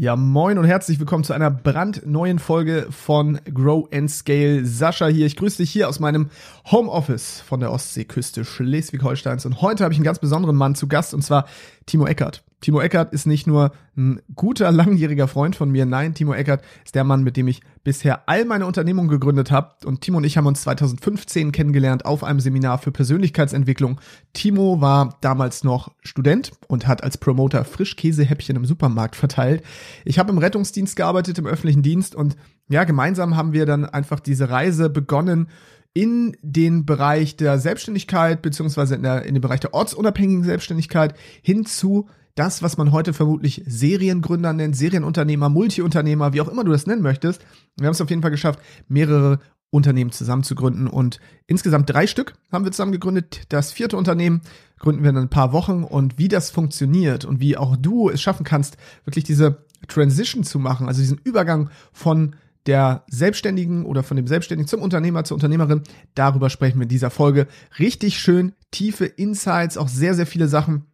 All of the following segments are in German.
Ja, moin und herzlich willkommen zu einer brandneuen Folge von Grow and Scale. Sascha hier. Ich grüße dich hier aus meinem Homeoffice von der Ostseeküste Schleswig-Holsteins. Und heute habe ich einen ganz besonderen Mann zu Gast und zwar Timo Eckert. Timo Eckert ist nicht nur ein guter, langjähriger Freund von mir. Nein, Timo Eckert ist der Mann, mit dem ich bisher all meine Unternehmungen gegründet habe. Und Timo und ich haben uns 2015 kennengelernt auf einem Seminar für Persönlichkeitsentwicklung. Timo war damals noch Student und hat als Promoter Frischkäsehäppchen im Supermarkt verteilt. Ich habe im Rettungsdienst gearbeitet, im öffentlichen Dienst und ja, gemeinsam haben wir dann einfach diese Reise begonnen, in den Bereich der Selbstständigkeit beziehungsweise in, der, in den Bereich der ortsunabhängigen Selbstständigkeit hin zu das, was man heute vermutlich Seriengründer nennt, Serienunternehmer, Multiunternehmer, wie auch immer du das nennen möchtest. Wir haben es auf jeden Fall geschafft, mehrere Unternehmen zusammen zu gründen und insgesamt drei Stück haben wir zusammen gegründet. Das vierte Unternehmen gründen wir in ein paar Wochen und wie das funktioniert und wie auch du es schaffen kannst, wirklich diese Transition zu machen, also diesen Übergang von der Selbstständigen oder von dem Selbstständigen zum Unternehmer, zur Unternehmerin. Darüber sprechen wir in dieser Folge. Richtig schön tiefe Insights, auch sehr, sehr viele Sachen,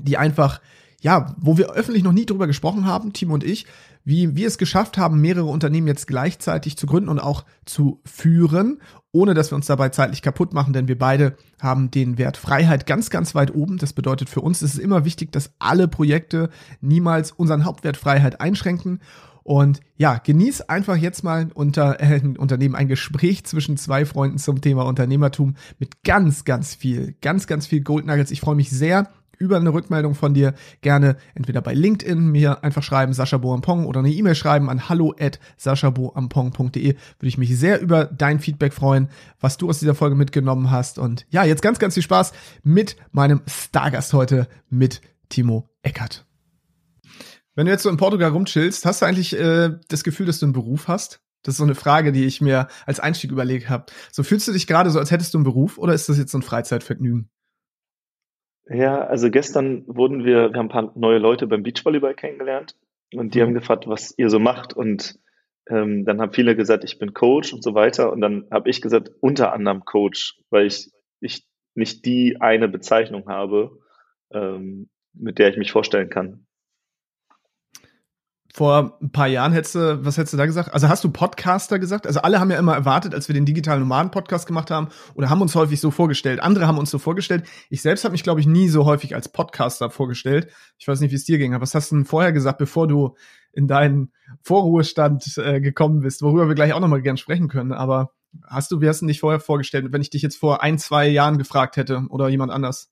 die einfach, ja, wo wir öffentlich noch nie drüber gesprochen haben, Timo und ich, wie wir es geschafft haben, mehrere Unternehmen jetzt gleichzeitig zu gründen und auch zu führen, ohne dass wir uns dabei zeitlich kaputt machen, denn wir beide haben den Wert Freiheit ganz, ganz weit oben. Das bedeutet für uns ist es immer wichtig, dass alle Projekte niemals unseren Hauptwert Freiheit einschränken. Und ja, genieß einfach jetzt mal unter äh, Unternehmen ein Gespräch zwischen zwei Freunden zum Thema Unternehmertum mit ganz, ganz viel, ganz, ganz viel Gold Nuggets. Ich freue mich sehr, über eine Rückmeldung von dir gerne entweder bei LinkedIn mir einfach schreiben, Sascha Boampong, oder eine E-Mail schreiben an hallo at saschaboampong.de. Würde ich mich sehr über dein Feedback freuen, was du aus dieser Folge mitgenommen hast. Und ja, jetzt ganz, ganz viel Spaß mit meinem Stargast heute, mit Timo Eckert. Wenn du jetzt so in Portugal rumchillst, hast du eigentlich äh, das Gefühl, dass du einen Beruf hast? Das ist so eine Frage, die ich mir als Einstieg überlegt habe. So fühlst du dich gerade so, als hättest du einen Beruf oder ist das jetzt so ein Freizeitvergnügen? Ja, also gestern wurden wir, wir haben ein paar neue Leute beim Beachvolleyball kennengelernt und die mhm. haben gefragt, was ihr so macht und ähm, dann haben viele gesagt, ich bin Coach und so weiter und dann habe ich gesagt, unter anderem Coach, weil ich, ich nicht die eine Bezeichnung habe, ähm, mit der ich mich vorstellen kann vor ein paar Jahren hättest du, was hättest du da gesagt? Also hast du Podcaster gesagt? Also alle haben ja immer erwartet, als wir den digitalen Nomaden-Podcast gemacht haben, oder haben uns häufig so vorgestellt. Andere haben uns so vorgestellt. Ich selbst habe mich, glaube ich, nie so häufig als Podcaster vorgestellt. Ich weiß nicht, wie es dir ging, aber was hast du denn vorher gesagt, bevor du in deinen Vorruhestand äh, gekommen bist, worüber wir gleich auch nochmal gern sprechen können. Aber hast du, wie hast du dich vorher vorgestellt, wenn ich dich jetzt vor ein, zwei Jahren gefragt hätte oder jemand anders?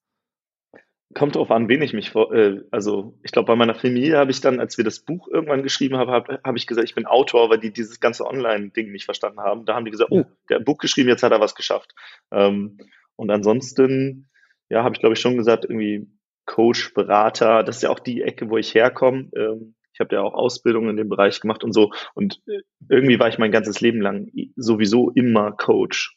Kommt drauf an, wen ich mich vor, äh, also ich glaube, bei meiner Familie habe ich dann, als wir das Buch irgendwann geschrieben haben, habe hab ich gesagt, ich bin Autor, weil die dieses ganze Online-Ding nicht verstanden haben. Da haben die gesagt, oh, der hat Buch geschrieben, jetzt hat er was geschafft. Ähm, und ansonsten, ja, habe ich glaube ich schon gesagt, irgendwie Coach, Berater, das ist ja auch die Ecke, wo ich herkomme. Ähm, ich habe ja auch Ausbildung in dem Bereich gemacht und so. Und äh, irgendwie war ich mein ganzes Leben lang sowieso immer Coach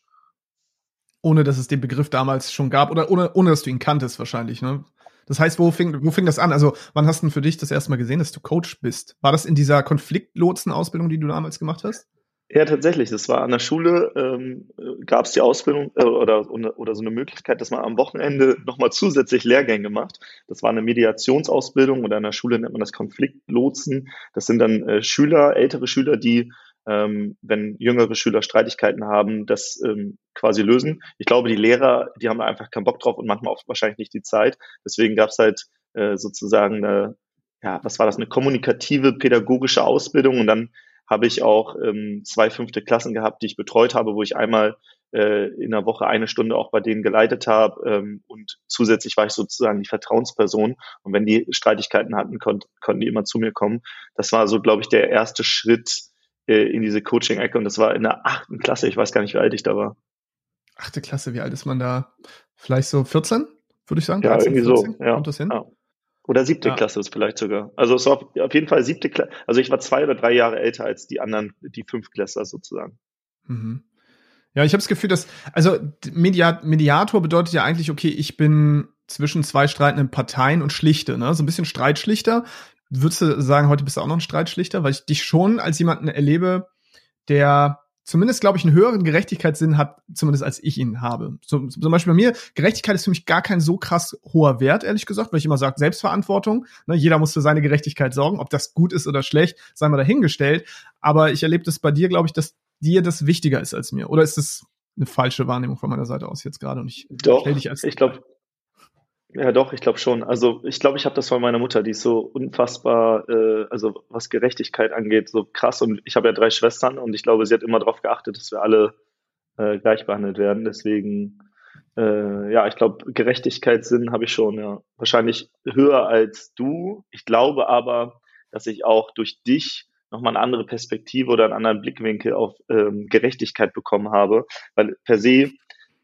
ohne dass es den Begriff damals schon gab oder ohne, ohne dass du ihn kanntest wahrscheinlich, ne? Das heißt, wo fing, wo fing das an? Also, wann hast du denn für dich das erste Mal gesehen, dass du Coach bist? War das in dieser Konfliktlotsen-Ausbildung, die du damals gemacht hast? Ja, tatsächlich. Das war an der Schule, ähm, gab es die Ausbildung äh, oder, oder so eine Möglichkeit, dass man am Wochenende nochmal zusätzlich Lehrgänge macht. Das war eine Mediationsausbildung oder an der Schule nennt man das Konfliktlotsen. Das sind dann äh, Schüler, ältere Schüler, die ähm, wenn jüngere Schüler Streitigkeiten haben, das ähm, quasi lösen. Ich glaube, die Lehrer, die haben da einfach keinen Bock drauf und manchmal auch wahrscheinlich nicht die Zeit. Deswegen gab es halt äh, sozusagen eine, ja, was war das, eine kommunikative pädagogische Ausbildung und dann habe ich auch ähm, zwei fünfte Klassen gehabt, die ich betreut habe, wo ich einmal äh, in der Woche eine Stunde auch bei denen geleitet habe ähm, und zusätzlich war ich sozusagen die Vertrauensperson und wenn die Streitigkeiten hatten, konnt, konnten die immer zu mir kommen. Das war so, glaube ich, der erste Schritt äh, in diese Coaching-Ecke und das war in der achten Klasse. Ich weiß gar nicht, wie alt ich da war. Achte Klasse, wie alt ist man da? Vielleicht so 14, würde ich sagen? Ja, 13, irgendwie 14? so. Ja. Kommt das hin? Ja. Oder siebte ja. Klasse ist vielleicht sogar. Also es war auf jeden Fall siebte Klasse. Also ich war zwei oder drei Jahre älter als die anderen, die Fünftklässler sozusagen. Mhm. Ja, ich habe das Gefühl, dass, also Mediat Mediator bedeutet ja eigentlich, okay, ich bin zwischen zwei streitenden Parteien und schlichte, ne? So ein bisschen Streitschlichter würdest du sagen, heute bist du auch noch ein Streitschlichter, weil ich dich schon als jemanden erlebe, der zumindest, glaube ich, einen höheren Gerechtigkeitssinn hat, zumindest als ich ihn habe. So, zum Beispiel bei mir, Gerechtigkeit ist für mich gar kein so krass hoher Wert, ehrlich gesagt, weil ich immer sage, Selbstverantwortung. Ne, jeder muss für seine Gerechtigkeit sorgen. Ob das gut ist oder schlecht, sei mal dahingestellt. Aber ich erlebe das bei dir, glaube ich, dass dir das wichtiger ist als mir. Oder ist das eine falsche Wahrnehmung von meiner Seite aus jetzt gerade? Und ich Doch, dich als ich glaube, ja, doch, ich glaube schon. Also ich glaube, ich habe das von meiner Mutter, die ist so unfassbar, äh, also was Gerechtigkeit angeht, so krass. Und ich habe ja drei Schwestern und ich glaube, sie hat immer darauf geachtet, dass wir alle äh, gleich behandelt werden. Deswegen, äh, ja, ich glaube, Gerechtigkeitssinn habe ich schon, ja. Wahrscheinlich höher als du. Ich glaube aber, dass ich auch durch dich nochmal eine andere Perspektive oder einen anderen Blickwinkel auf ähm, Gerechtigkeit bekommen habe. Weil per se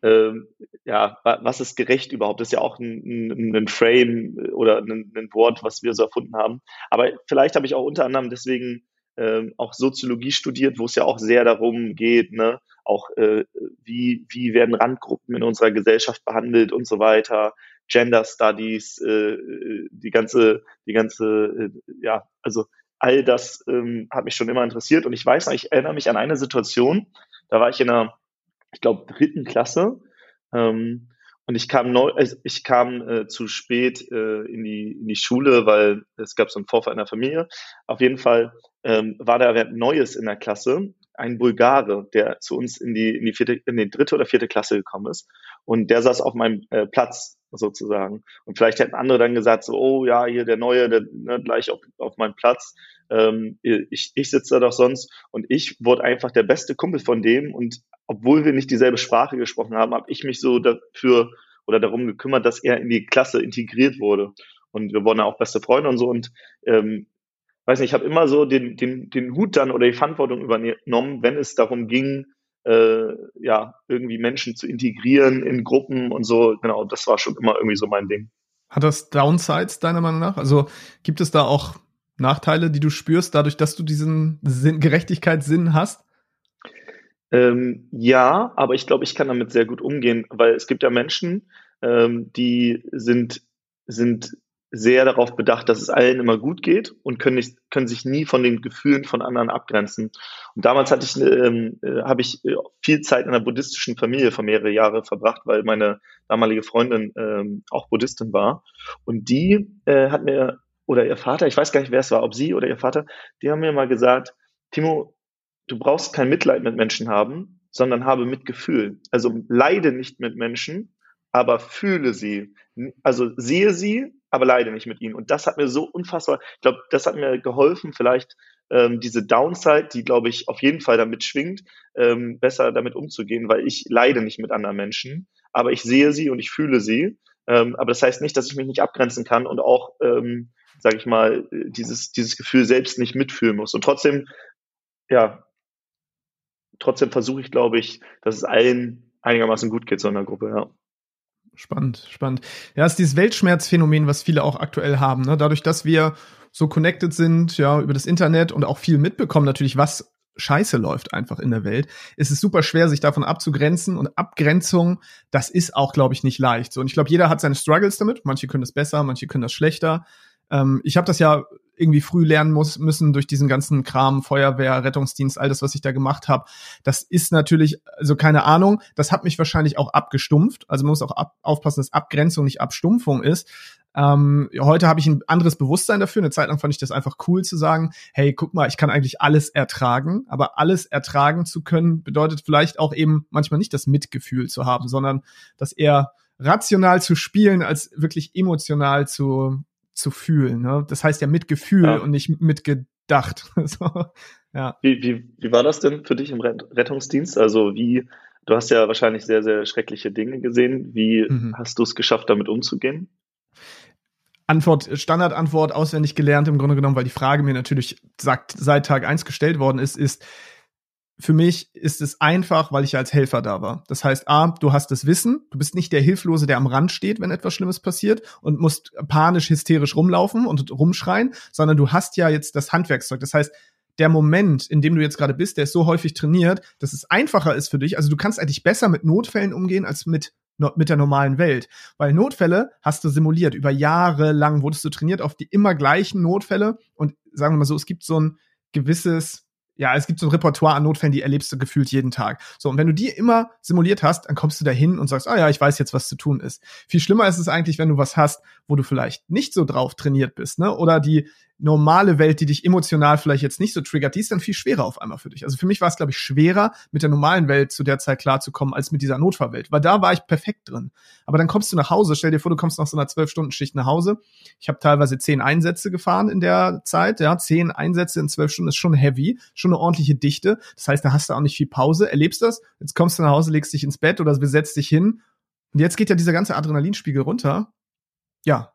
ähm, ja, was ist gerecht überhaupt? Das ist ja auch ein, ein, ein Frame oder ein, ein, Wort, was wir so erfunden haben. Aber vielleicht habe ich auch unter anderem deswegen ähm, auch Soziologie studiert, wo es ja auch sehr darum geht, ne, auch äh, wie, wie werden Randgruppen in unserer Gesellschaft behandelt und so weiter, Gender Studies, äh, die ganze, die ganze, äh, ja, also all das ähm, hat mich schon immer interessiert und ich weiß noch, ich erinnere mich an eine Situation, da war ich in einer ich glaube, dritten Klasse. Ähm, und ich kam neu, ich kam äh, zu spät äh, in, die, in die Schule, weil es gab so einen Vorfall in der Familie. Auf jeden Fall ähm, war da wer Neues in der Klasse, ein Bulgare, der zu uns in die, in die vierte, in die dritte oder vierte Klasse gekommen ist. Und der saß auf meinem äh, Platz sozusagen. Und vielleicht hätten andere dann gesagt, so, oh ja, hier der Neue, der ne, gleich auf, auf meinem Platz. Ähm, ich, ich sitze da doch sonst. Und ich wurde einfach der beste Kumpel von dem. Und obwohl wir nicht dieselbe Sprache gesprochen haben, habe ich mich so dafür oder darum gekümmert, dass er in die Klasse integriert wurde. Und wir wurden auch beste Freunde und so. Und ähm, weiß nicht, ich habe immer so den, den, den Hut dann oder die Verantwortung übernommen, wenn es darum ging, äh, ja, irgendwie Menschen zu integrieren in Gruppen und so. Genau, das war schon immer irgendwie so mein Ding. Hat das Downsides deiner Meinung nach? Also gibt es da auch Nachteile, die du spürst, dadurch, dass du diesen Sinn, Gerechtigkeitssinn hast? Ähm, ja, aber ich glaube, ich kann damit sehr gut umgehen, weil es gibt ja Menschen, ähm, die sind, sind sehr darauf bedacht, dass es allen immer gut geht und können, nicht, können sich nie von den Gefühlen von anderen abgrenzen. Und damals hatte ich, ähm, äh, habe ich äh, viel Zeit in einer buddhistischen Familie für mehrere Jahre verbracht, weil meine damalige Freundin ähm, auch Buddhistin war. Und die äh, hat mir, oder ihr Vater, ich weiß gar nicht, wer es war, ob sie oder ihr Vater, die haben mir mal gesagt, Timo, du brauchst kein Mitleid mit Menschen haben, sondern habe Mitgefühl. Also leide nicht mit Menschen, aber fühle sie. Also sehe sie, aber leide nicht mit ihnen. Und das hat mir so unfassbar, ich glaube, das hat mir geholfen, vielleicht ähm, diese Downside, die, glaube ich, auf jeden Fall damit schwingt, ähm, besser damit umzugehen, weil ich leide nicht mit anderen Menschen, aber ich sehe sie und ich fühle sie. Ähm, aber das heißt nicht, dass ich mich nicht abgrenzen kann und auch, ähm, sage ich mal, dieses, dieses Gefühl selbst nicht mitfühlen muss. Und trotzdem, ja, trotzdem versuche ich, glaube ich, dass es allen einigermaßen gut geht so einer Gruppe, ja. Spannend, spannend. Ja, es ist dieses Weltschmerzphänomen, was viele auch aktuell haben. Ne? Dadurch, dass wir so connected sind, ja, über das Internet und auch viel mitbekommen, natürlich, was Scheiße läuft einfach in der Welt, ist es super schwer, sich davon abzugrenzen. Und Abgrenzung, das ist auch, glaube ich, nicht leicht. So, und ich glaube, jeder hat seine Struggles damit. Manche können das besser, manche können das schlechter. Ähm, ich habe das ja irgendwie früh lernen muss, müssen durch diesen ganzen Kram, Feuerwehr, Rettungsdienst, all das, was ich da gemacht habe. Das ist natürlich, also keine Ahnung, das hat mich wahrscheinlich auch abgestumpft. Also man muss auch ab, aufpassen, dass Abgrenzung nicht Abstumpfung ist. Ähm, heute habe ich ein anderes Bewusstsein dafür. Eine Zeit lang fand ich das einfach cool zu sagen, hey, guck mal, ich kann eigentlich alles ertragen, aber alles ertragen zu können bedeutet vielleicht auch eben manchmal nicht das Mitgefühl zu haben, sondern das eher rational zu spielen, als wirklich emotional zu, zu fühlen. Ne? Das heißt ja mit Gefühl ja. und nicht mit gedacht. so, ja. Wie, wie, wie war das denn für dich im Rettungsdienst? Also wie, du hast ja wahrscheinlich sehr, sehr schreckliche Dinge gesehen. Wie mhm. hast du es geschafft, damit umzugehen? Antwort, Standardantwort auswendig gelernt im Grunde genommen, weil die Frage mir natürlich sagt, seit Tag eins gestellt worden ist, ist, für mich ist es einfach, weil ich als Helfer da war. Das heißt, A, du hast das Wissen, du bist nicht der Hilflose, der am Rand steht, wenn etwas Schlimmes passiert und musst panisch, hysterisch rumlaufen und rumschreien, sondern du hast ja jetzt das Handwerkszeug. Das heißt, der Moment, in dem du jetzt gerade bist, der ist so häufig trainiert, dass es einfacher ist für dich. Also du kannst eigentlich besser mit Notfällen umgehen als mit mit der normalen Welt. Weil Notfälle hast du simuliert. Über Jahre lang wurdest du trainiert auf die immer gleichen Notfälle. Und sagen wir mal so, es gibt so ein gewisses ja, es gibt so ein Repertoire an Notfällen, die erlebst du gefühlt jeden Tag. So, und wenn du die immer simuliert hast, dann kommst du da hin und sagst, ah ja, ich weiß jetzt, was zu tun ist. Viel schlimmer ist es eigentlich, wenn du was hast, wo du vielleicht nicht so drauf trainiert bist, ne? Oder die normale Welt, die dich emotional vielleicht jetzt nicht so triggert, die ist dann viel schwerer auf einmal für dich. Also für mich war es, glaube ich, schwerer, mit der normalen Welt zu der Zeit klarzukommen, als mit dieser Notfallwelt. Weil da war ich perfekt drin. Aber dann kommst du nach Hause, stell dir vor, du kommst nach so einer zwölf-Stunden-Schicht nach Hause. Ich habe teilweise zehn Einsätze gefahren in der Zeit. Ja, zehn Einsätze in zwölf Stunden ist schon heavy, schon eine ordentliche Dichte. Das heißt, da hast du auch nicht viel Pause, erlebst das. Jetzt kommst du nach Hause, legst dich ins Bett oder besetzt dich hin. Und jetzt geht ja dieser ganze Adrenalinspiegel runter. Ja.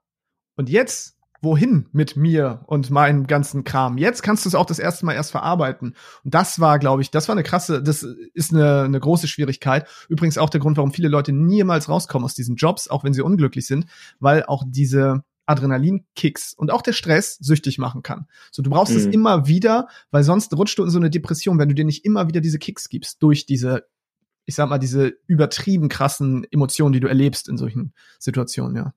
Und jetzt wohin mit mir und meinem ganzen Kram. Jetzt kannst du es auch das erste Mal erst verarbeiten. Und das war, glaube ich, das war eine krasse, das ist eine, eine große Schwierigkeit. Übrigens auch der Grund, warum viele Leute niemals rauskommen aus diesen Jobs, auch wenn sie unglücklich sind, weil auch diese Adrenalinkicks und auch der Stress süchtig machen kann. So, du brauchst mhm. es immer wieder, weil sonst rutscht du in so eine Depression, wenn du dir nicht immer wieder diese Kicks gibst durch diese, ich sag mal, diese übertrieben krassen Emotionen, die du erlebst in solchen Situationen, ja.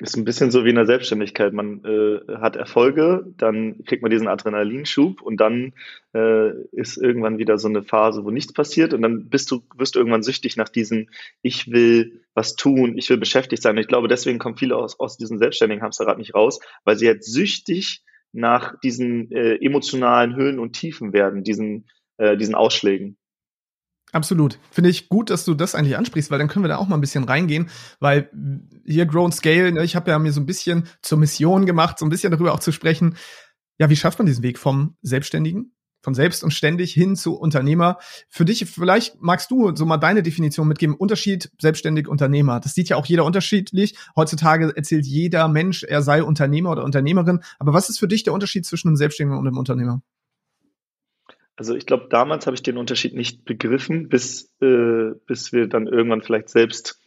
Ist ein bisschen so wie in der Selbstständigkeit. Man äh, hat Erfolge, dann kriegt man diesen Adrenalinschub und dann äh, ist irgendwann wieder so eine Phase, wo nichts passiert und dann bist du, wirst du irgendwann süchtig nach diesem, ich will was tun, ich will beschäftigt sein. Und ich glaube, deswegen kommen viele aus, aus diesem selbstständigen Hamsterrad nicht raus, weil sie jetzt süchtig nach diesen äh, emotionalen Höhen und Tiefen werden, diesen, äh, diesen Ausschlägen. Absolut. Finde ich gut, dass du das eigentlich ansprichst, weil dann können wir da auch mal ein bisschen reingehen, weil hier Grown Scale, ne, ich habe ja mir so ein bisschen zur Mission gemacht, so ein bisschen darüber auch zu sprechen. Ja, wie schafft man diesen Weg vom Selbstständigen, von selbst und ständig hin zu Unternehmer? Für dich, vielleicht magst du so mal deine Definition mitgeben. Unterschied selbstständig Unternehmer. Das sieht ja auch jeder unterschiedlich. Heutzutage erzählt jeder Mensch, er sei Unternehmer oder Unternehmerin. Aber was ist für dich der Unterschied zwischen einem Selbstständigen und einem Unternehmer? Also ich glaube, damals habe ich den Unterschied nicht begriffen, bis, äh, bis wir dann irgendwann vielleicht selbst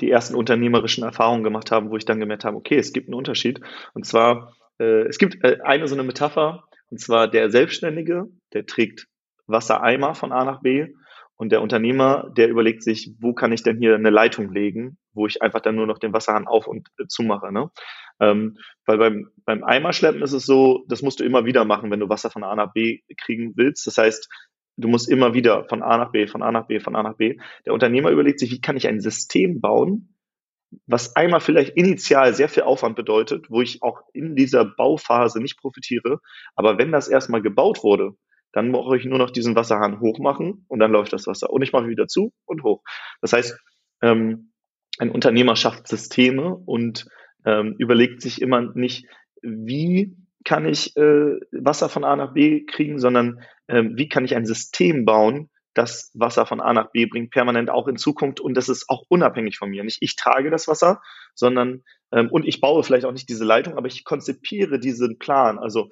die ersten unternehmerischen Erfahrungen gemacht haben, wo ich dann gemerkt habe, okay, es gibt einen Unterschied. Und zwar, äh, es gibt äh, eine so eine Metapher, und zwar der Selbstständige, der trägt Wassereimer von A nach B und der Unternehmer, der überlegt sich, wo kann ich denn hier eine Leitung legen, wo ich einfach dann nur noch den Wasserhahn auf und äh, zumache. Ne? Ähm, weil beim, beim Eimerschleppen ist es so, das musst du immer wieder machen, wenn du Wasser von A nach B kriegen willst. Das heißt, du musst immer wieder von A nach B, von A nach B, von A nach B. Der Unternehmer überlegt sich, wie kann ich ein System bauen, was einmal vielleicht initial sehr viel Aufwand bedeutet, wo ich auch in dieser Bauphase nicht profitiere. Aber wenn das erstmal gebaut wurde, dann brauche ich nur noch diesen Wasserhahn hochmachen und dann läuft das Wasser. Und ich mache wieder zu und hoch. Das heißt, ähm, ein Unternehmer schafft Systeme und ähm, überlegt sich immer nicht, wie kann ich äh, Wasser von A nach B kriegen, sondern ähm, wie kann ich ein System bauen, das Wasser von A nach B bringt, permanent auch in Zukunft und das ist auch unabhängig von mir. Nicht ich trage das Wasser, sondern und ich baue vielleicht auch nicht diese Leitung, aber ich konzipiere diesen Plan. Also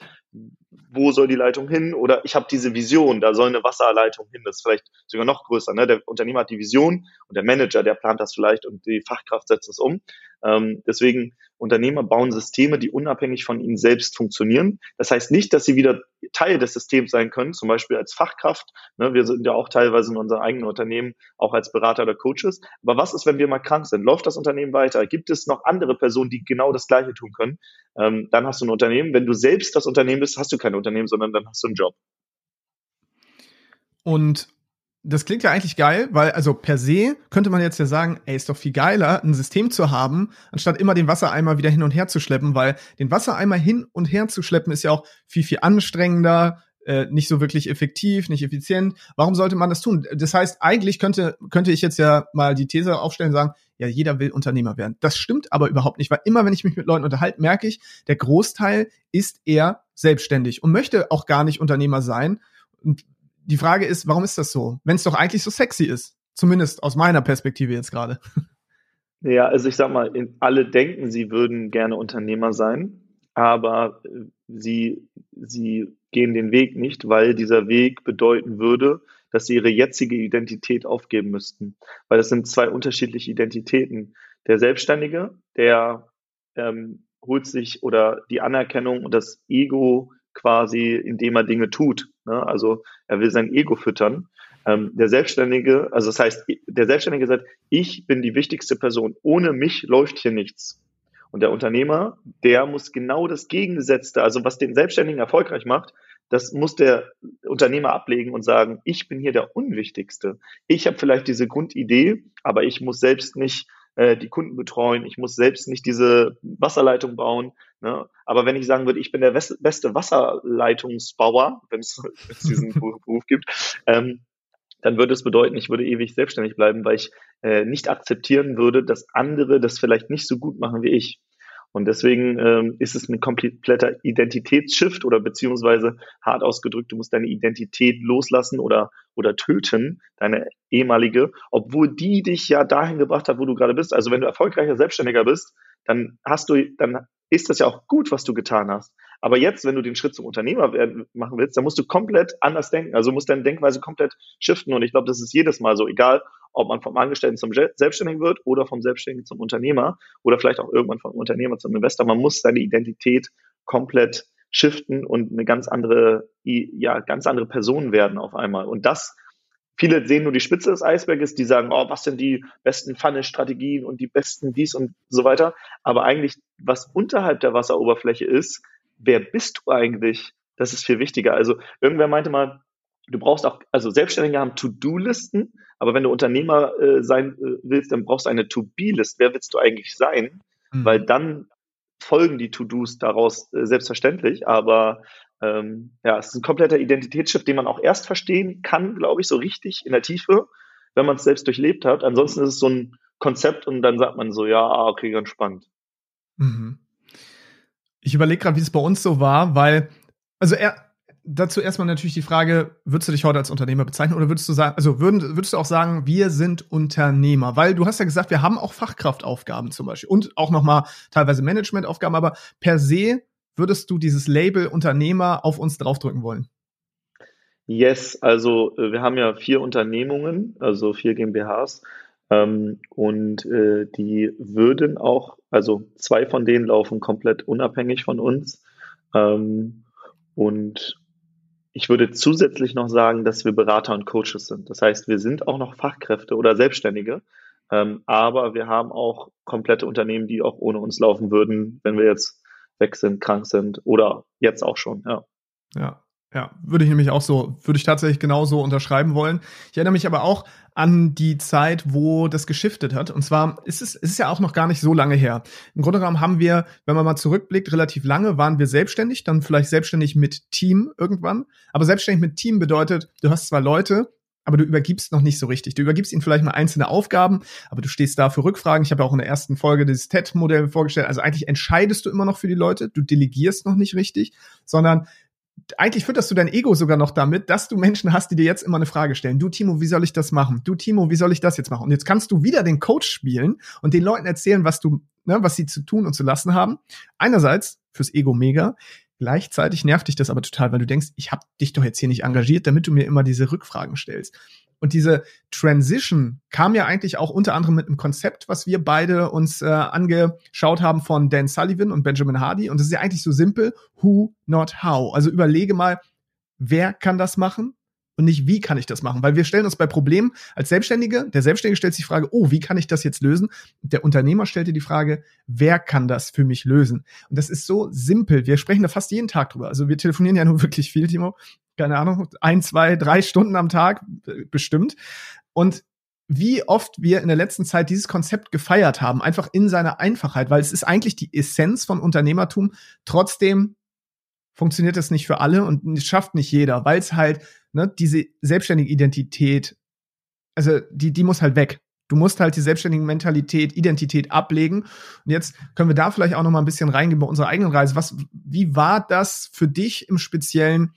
wo soll die Leitung hin? Oder ich habe diese Vision, da soll eine Wasserleitung hin. Das ist vielleicht sogar noch größer. Ne? Der Unternehmer hat die Vision und der Manager, der plant das vielleicht und die Fachkraft setzt es um. Ähm, deswegen Unternehmer bauen Systeme, die unabhängig von ihnen selbst funktionieren. Das heißt nicht, dass sie wieder Teil des Systems sein können, zum Beispiel als Fachkraft. Ne? Wir sind ja auch teilweise in unserem eigenen Unternehmen auch als Berater oder Coaches. Aber was ist, wenn wir mal krank sind? Läuft das Unternehmen weiter? Gibt es noch andere Personen, die genau das Gleiche tun können? Ähm, dann hast du ein Unternehmen. Wenn du selbst das Unternehmen bist, hast du kein Unternehmen, sondern dann hast du einen Job. Und das klingt ja eigentlich geil, weil also per se könnte man jetzt ja sagen, ey, ist doch viel geiler, ein System zu haben, anstatt immer den Wassereimer wieder hin und her zu schleppen, weil den Wassereimer hin und her zu schleppen ist ja auch viel, viel anstrengender, äh, nicht so wirklich effektiv, nicht effizient. Warum sollte man das tun? Das heißt, eigentlich könnte, könnte ich jetzt ja mal die These aufstellen und sagen, ja, jeder will Unternehmer werden. Das stimmt aber überhaupt nicht, weil immer, wenn ich mich mit Leuten unterhalte, merke ich, der Großteil ist eher selbstständig und möchte auch gar nicht Unternehmer sein. Und die Frage ist, warum ist das so? Wenn es doch eigentlich so sexy ist. Zumindest aus meiner Perspektive jetzt gerade. Ja, also ich sag mal, alle denken, sie würden gerne Unternehmer sein, aber äh, sie, sie gehen den Weg nicht, weil dieser Weg bedeuten würde, dass sie ihre jetzige Identität aufgeben müssten. Weil das sind zwei unterschiedliche Identitäten. Der Selbstständige, der ähm, holt sich oder die Anerkennung und das Ego quasi, indem er Dinge tut. Ne? Also er will sein Ego füttern. Ähm, der Selbstständige, also das heißt, der Selbstständige sagt, ich bin die wichtigste Person. Ohne mich läuft hier nichts. Und der Unternehmer, der muss genau das Gegengesetzte, also was den Selbstständigen erfolgreich macht, das muss der Unternehmer ablegen und sagen, ich bin hier der Unwichtigste. Ich habe vielleicht diese Grundidee, aber ich muss selbst nicht äh, die Kunden betreuen, ich muss selbst nicht diese Wasserleitung bauen. Ne? Aber wenn ich sagen würde, ich bin der beste Wasserleitungsbauer, wenn es diesen Beruf gibt, ähm, dann würde es bedeuten, ich würde ewig selbstständig bleiben, weil ich äh, nicht akzeptieren würde, dass andere das vielleicht nicht so gut machen wie ich. Und deswegen ähm, ist es ein kompletter Identitätsshift oder beziehungsweise hart ausgedrückt, du musst deine Identität loslassen oder, oder töten, deine ehemalige, obwohl die dich ja dahin gebracht hat, wo du gerade bist. Also wenn du erfolgreicher Selbstständiger bist, dann hast du, dann ist das ja auch gut, was du getan hast. Aber jetzt, wenn du den Schritt zum Unternehmer werden, machen willst, dann musst du komplett anders denken. Also musst deine Denkweise komplett shiften. Und ich glaube, das ist jedes Mal so, egal, ob man vom Angestellten zum Selbstständigen wird oder vom Selbstständigen zum Unternehmer oder vielleicht auch irgendwann vom Unternehmer zum Investor. Man muss seine Identität komplett shiften und eine ganz andere, ja, ganz andere Person werden auf einmal. Und das Viele sehen nur die Spitze des Eisberges, die sagen, oh, was sind die besten Funnel-Strategien und die besten dies und so weiter. Aber eigentlich, was unterhalb der Wasseroberfläche ist, wer bist du eigentlich? Das ist viel wichtiger. Also irgendwer meinte mal, du brauchst auch, also Selbstständige haben To-Do-Listen, aber wenn du Unternehmer äh, sein äh, willst, dann brauchst du eine To-Be-List. Wer willst du eigentlich sein? Mhm. Weil dann folgen die To-Dos daraus äh, selbstverständlich, aber ähm, ja, es ist ein kompletter Identitätsschiff, den man auch erst verstehen kann, glaube ich, so richtig in der Tiefe, wenn man es selbst durchlebt hat. Ansonsten ist es so ein Konzept und dann sagt man so, ja, ah, okay, ganz spannend. Mhm. Ich überlege gerade, wie es bei uns so war, weil, also er, dazu erstmal natürlich die Frage, würdest du dich heute als Unternehmer bezeichnen oder würdest du sagen, also würden, würdest du auch sagen, wir sind Unternehmer? Weil du hast ja gesagt, wir haben auch Fachkraftaufgaben zum Beispiel und auch nochmal teilweise Managementaufgaben, aber per se würdest du dieses Label Unternehmer auf uns draufdrücken wollen? Yes, also äh, wir haben ja vier Unternehmungen, also vier GmbHs. Ähm, und äh, die würden auch, also zwei von denen laufen komplett unabhängig von uns. Ähm, und ich würde zusätzlich noch sagen, dass wir Berater und Coaches sind. Das heißt, wir sind auch noch Fachkräfte oder Selbstständige, ähm, aber wir haben auch komplette Unternehmen, die auch ohne uns laufen würden, wenn wir jetzt weg sind, krank sind oder jetzt auch schon, ja. Ja, ja, würde ich nämlich auch so, würde ich tatsächlich genauso unterschreiben wollen. Ich erinnere mich aber auch an die Zeit, wo das geschiftet hat. Und zwar ist es, ist es ja auch noch gar nicht so lange her. Im Grunde genommen haben wir, wenn man mal zurückblickt, relativ lange waren wir selbstständig, dann vielleicht selbstständig mit Team irgendwann. Aber selbstständig mit Team bedeutet, du hast zwar Leute, aber du übergibst noch nicht so richtig. Du übergibst ihnen vielleicht mal einzelne Aufgaben, aber du stehst da für Rückfragen. Ich habe ja auch in der ersten Folge dieses TED-Modell vorgestellt. Also eigentlich entscheidest du immer noch für die Leute, du delegierst noch nicht richtig, sondern eigentlich fütterst du dein Ego sogar noch damit, dass du Menschen hast, die dir jetzt immer eine Frage stellen. Du Timo, wie soll ich das machen? Du Timo, wie soll ich das jetzt machen? Und jetzt kannst du wieder den Coach spielen und den Leuten erzählen, was du, ne, was sie zu tun und zu lassen haben. Einerseits fürs Ego mega. Gleichzeitig nervt dich das aber total, weil du denkst, ich habe dich doch jetzt hier nicht engagiert, damit du mir immer diese Rückfragen stellst. Und diese Transition kam ja eigentlich auch unter anderem mit einem Konzept, was wir beide uns äh, angeschaut haben von Dan Sullivan und Benjamin Hardy. Und das ist ja eigentlich so simpel, who, not how. Also überlege mal, wer kann das machen? Und nicht, wie kann ich das machen? Weil wir stellen uns bei Problemen als Selbstständige, der Selbstständige stellt sich die Frage, oh, wie kann ich das jetzt lösen? Der Unternehmer stellt dir die Frage, wer kann das für mich lösen? Und das ist so simpel. Wir sprechen da fast jeden Tag drüber. Also wir telefonieren ja nur wirklich viel, Timo. Keine Ahnung, ein, zwei, drei Stunden am Tag äh, bestimmt. Und wie oft wir in der letzten Zeit dieses Konzept gefeiert haben, einfach in seiner Einfachheit, weil es ist eigentlich die Essenz von Unternehmertum. Trotzdem funktioniert das nicht für alle und schafft nicht jeder, weil es halt ne, diese selbstständige Identität, also die, die muss halt weg. Du musst halt die selbstständige Mentalität, Identität ablegen. Und jetzt können wir da vielleicht auch noch mal ein bisschen reingehen bei unserer eigenen Reise. Was, wie war das für dich im Speziellen,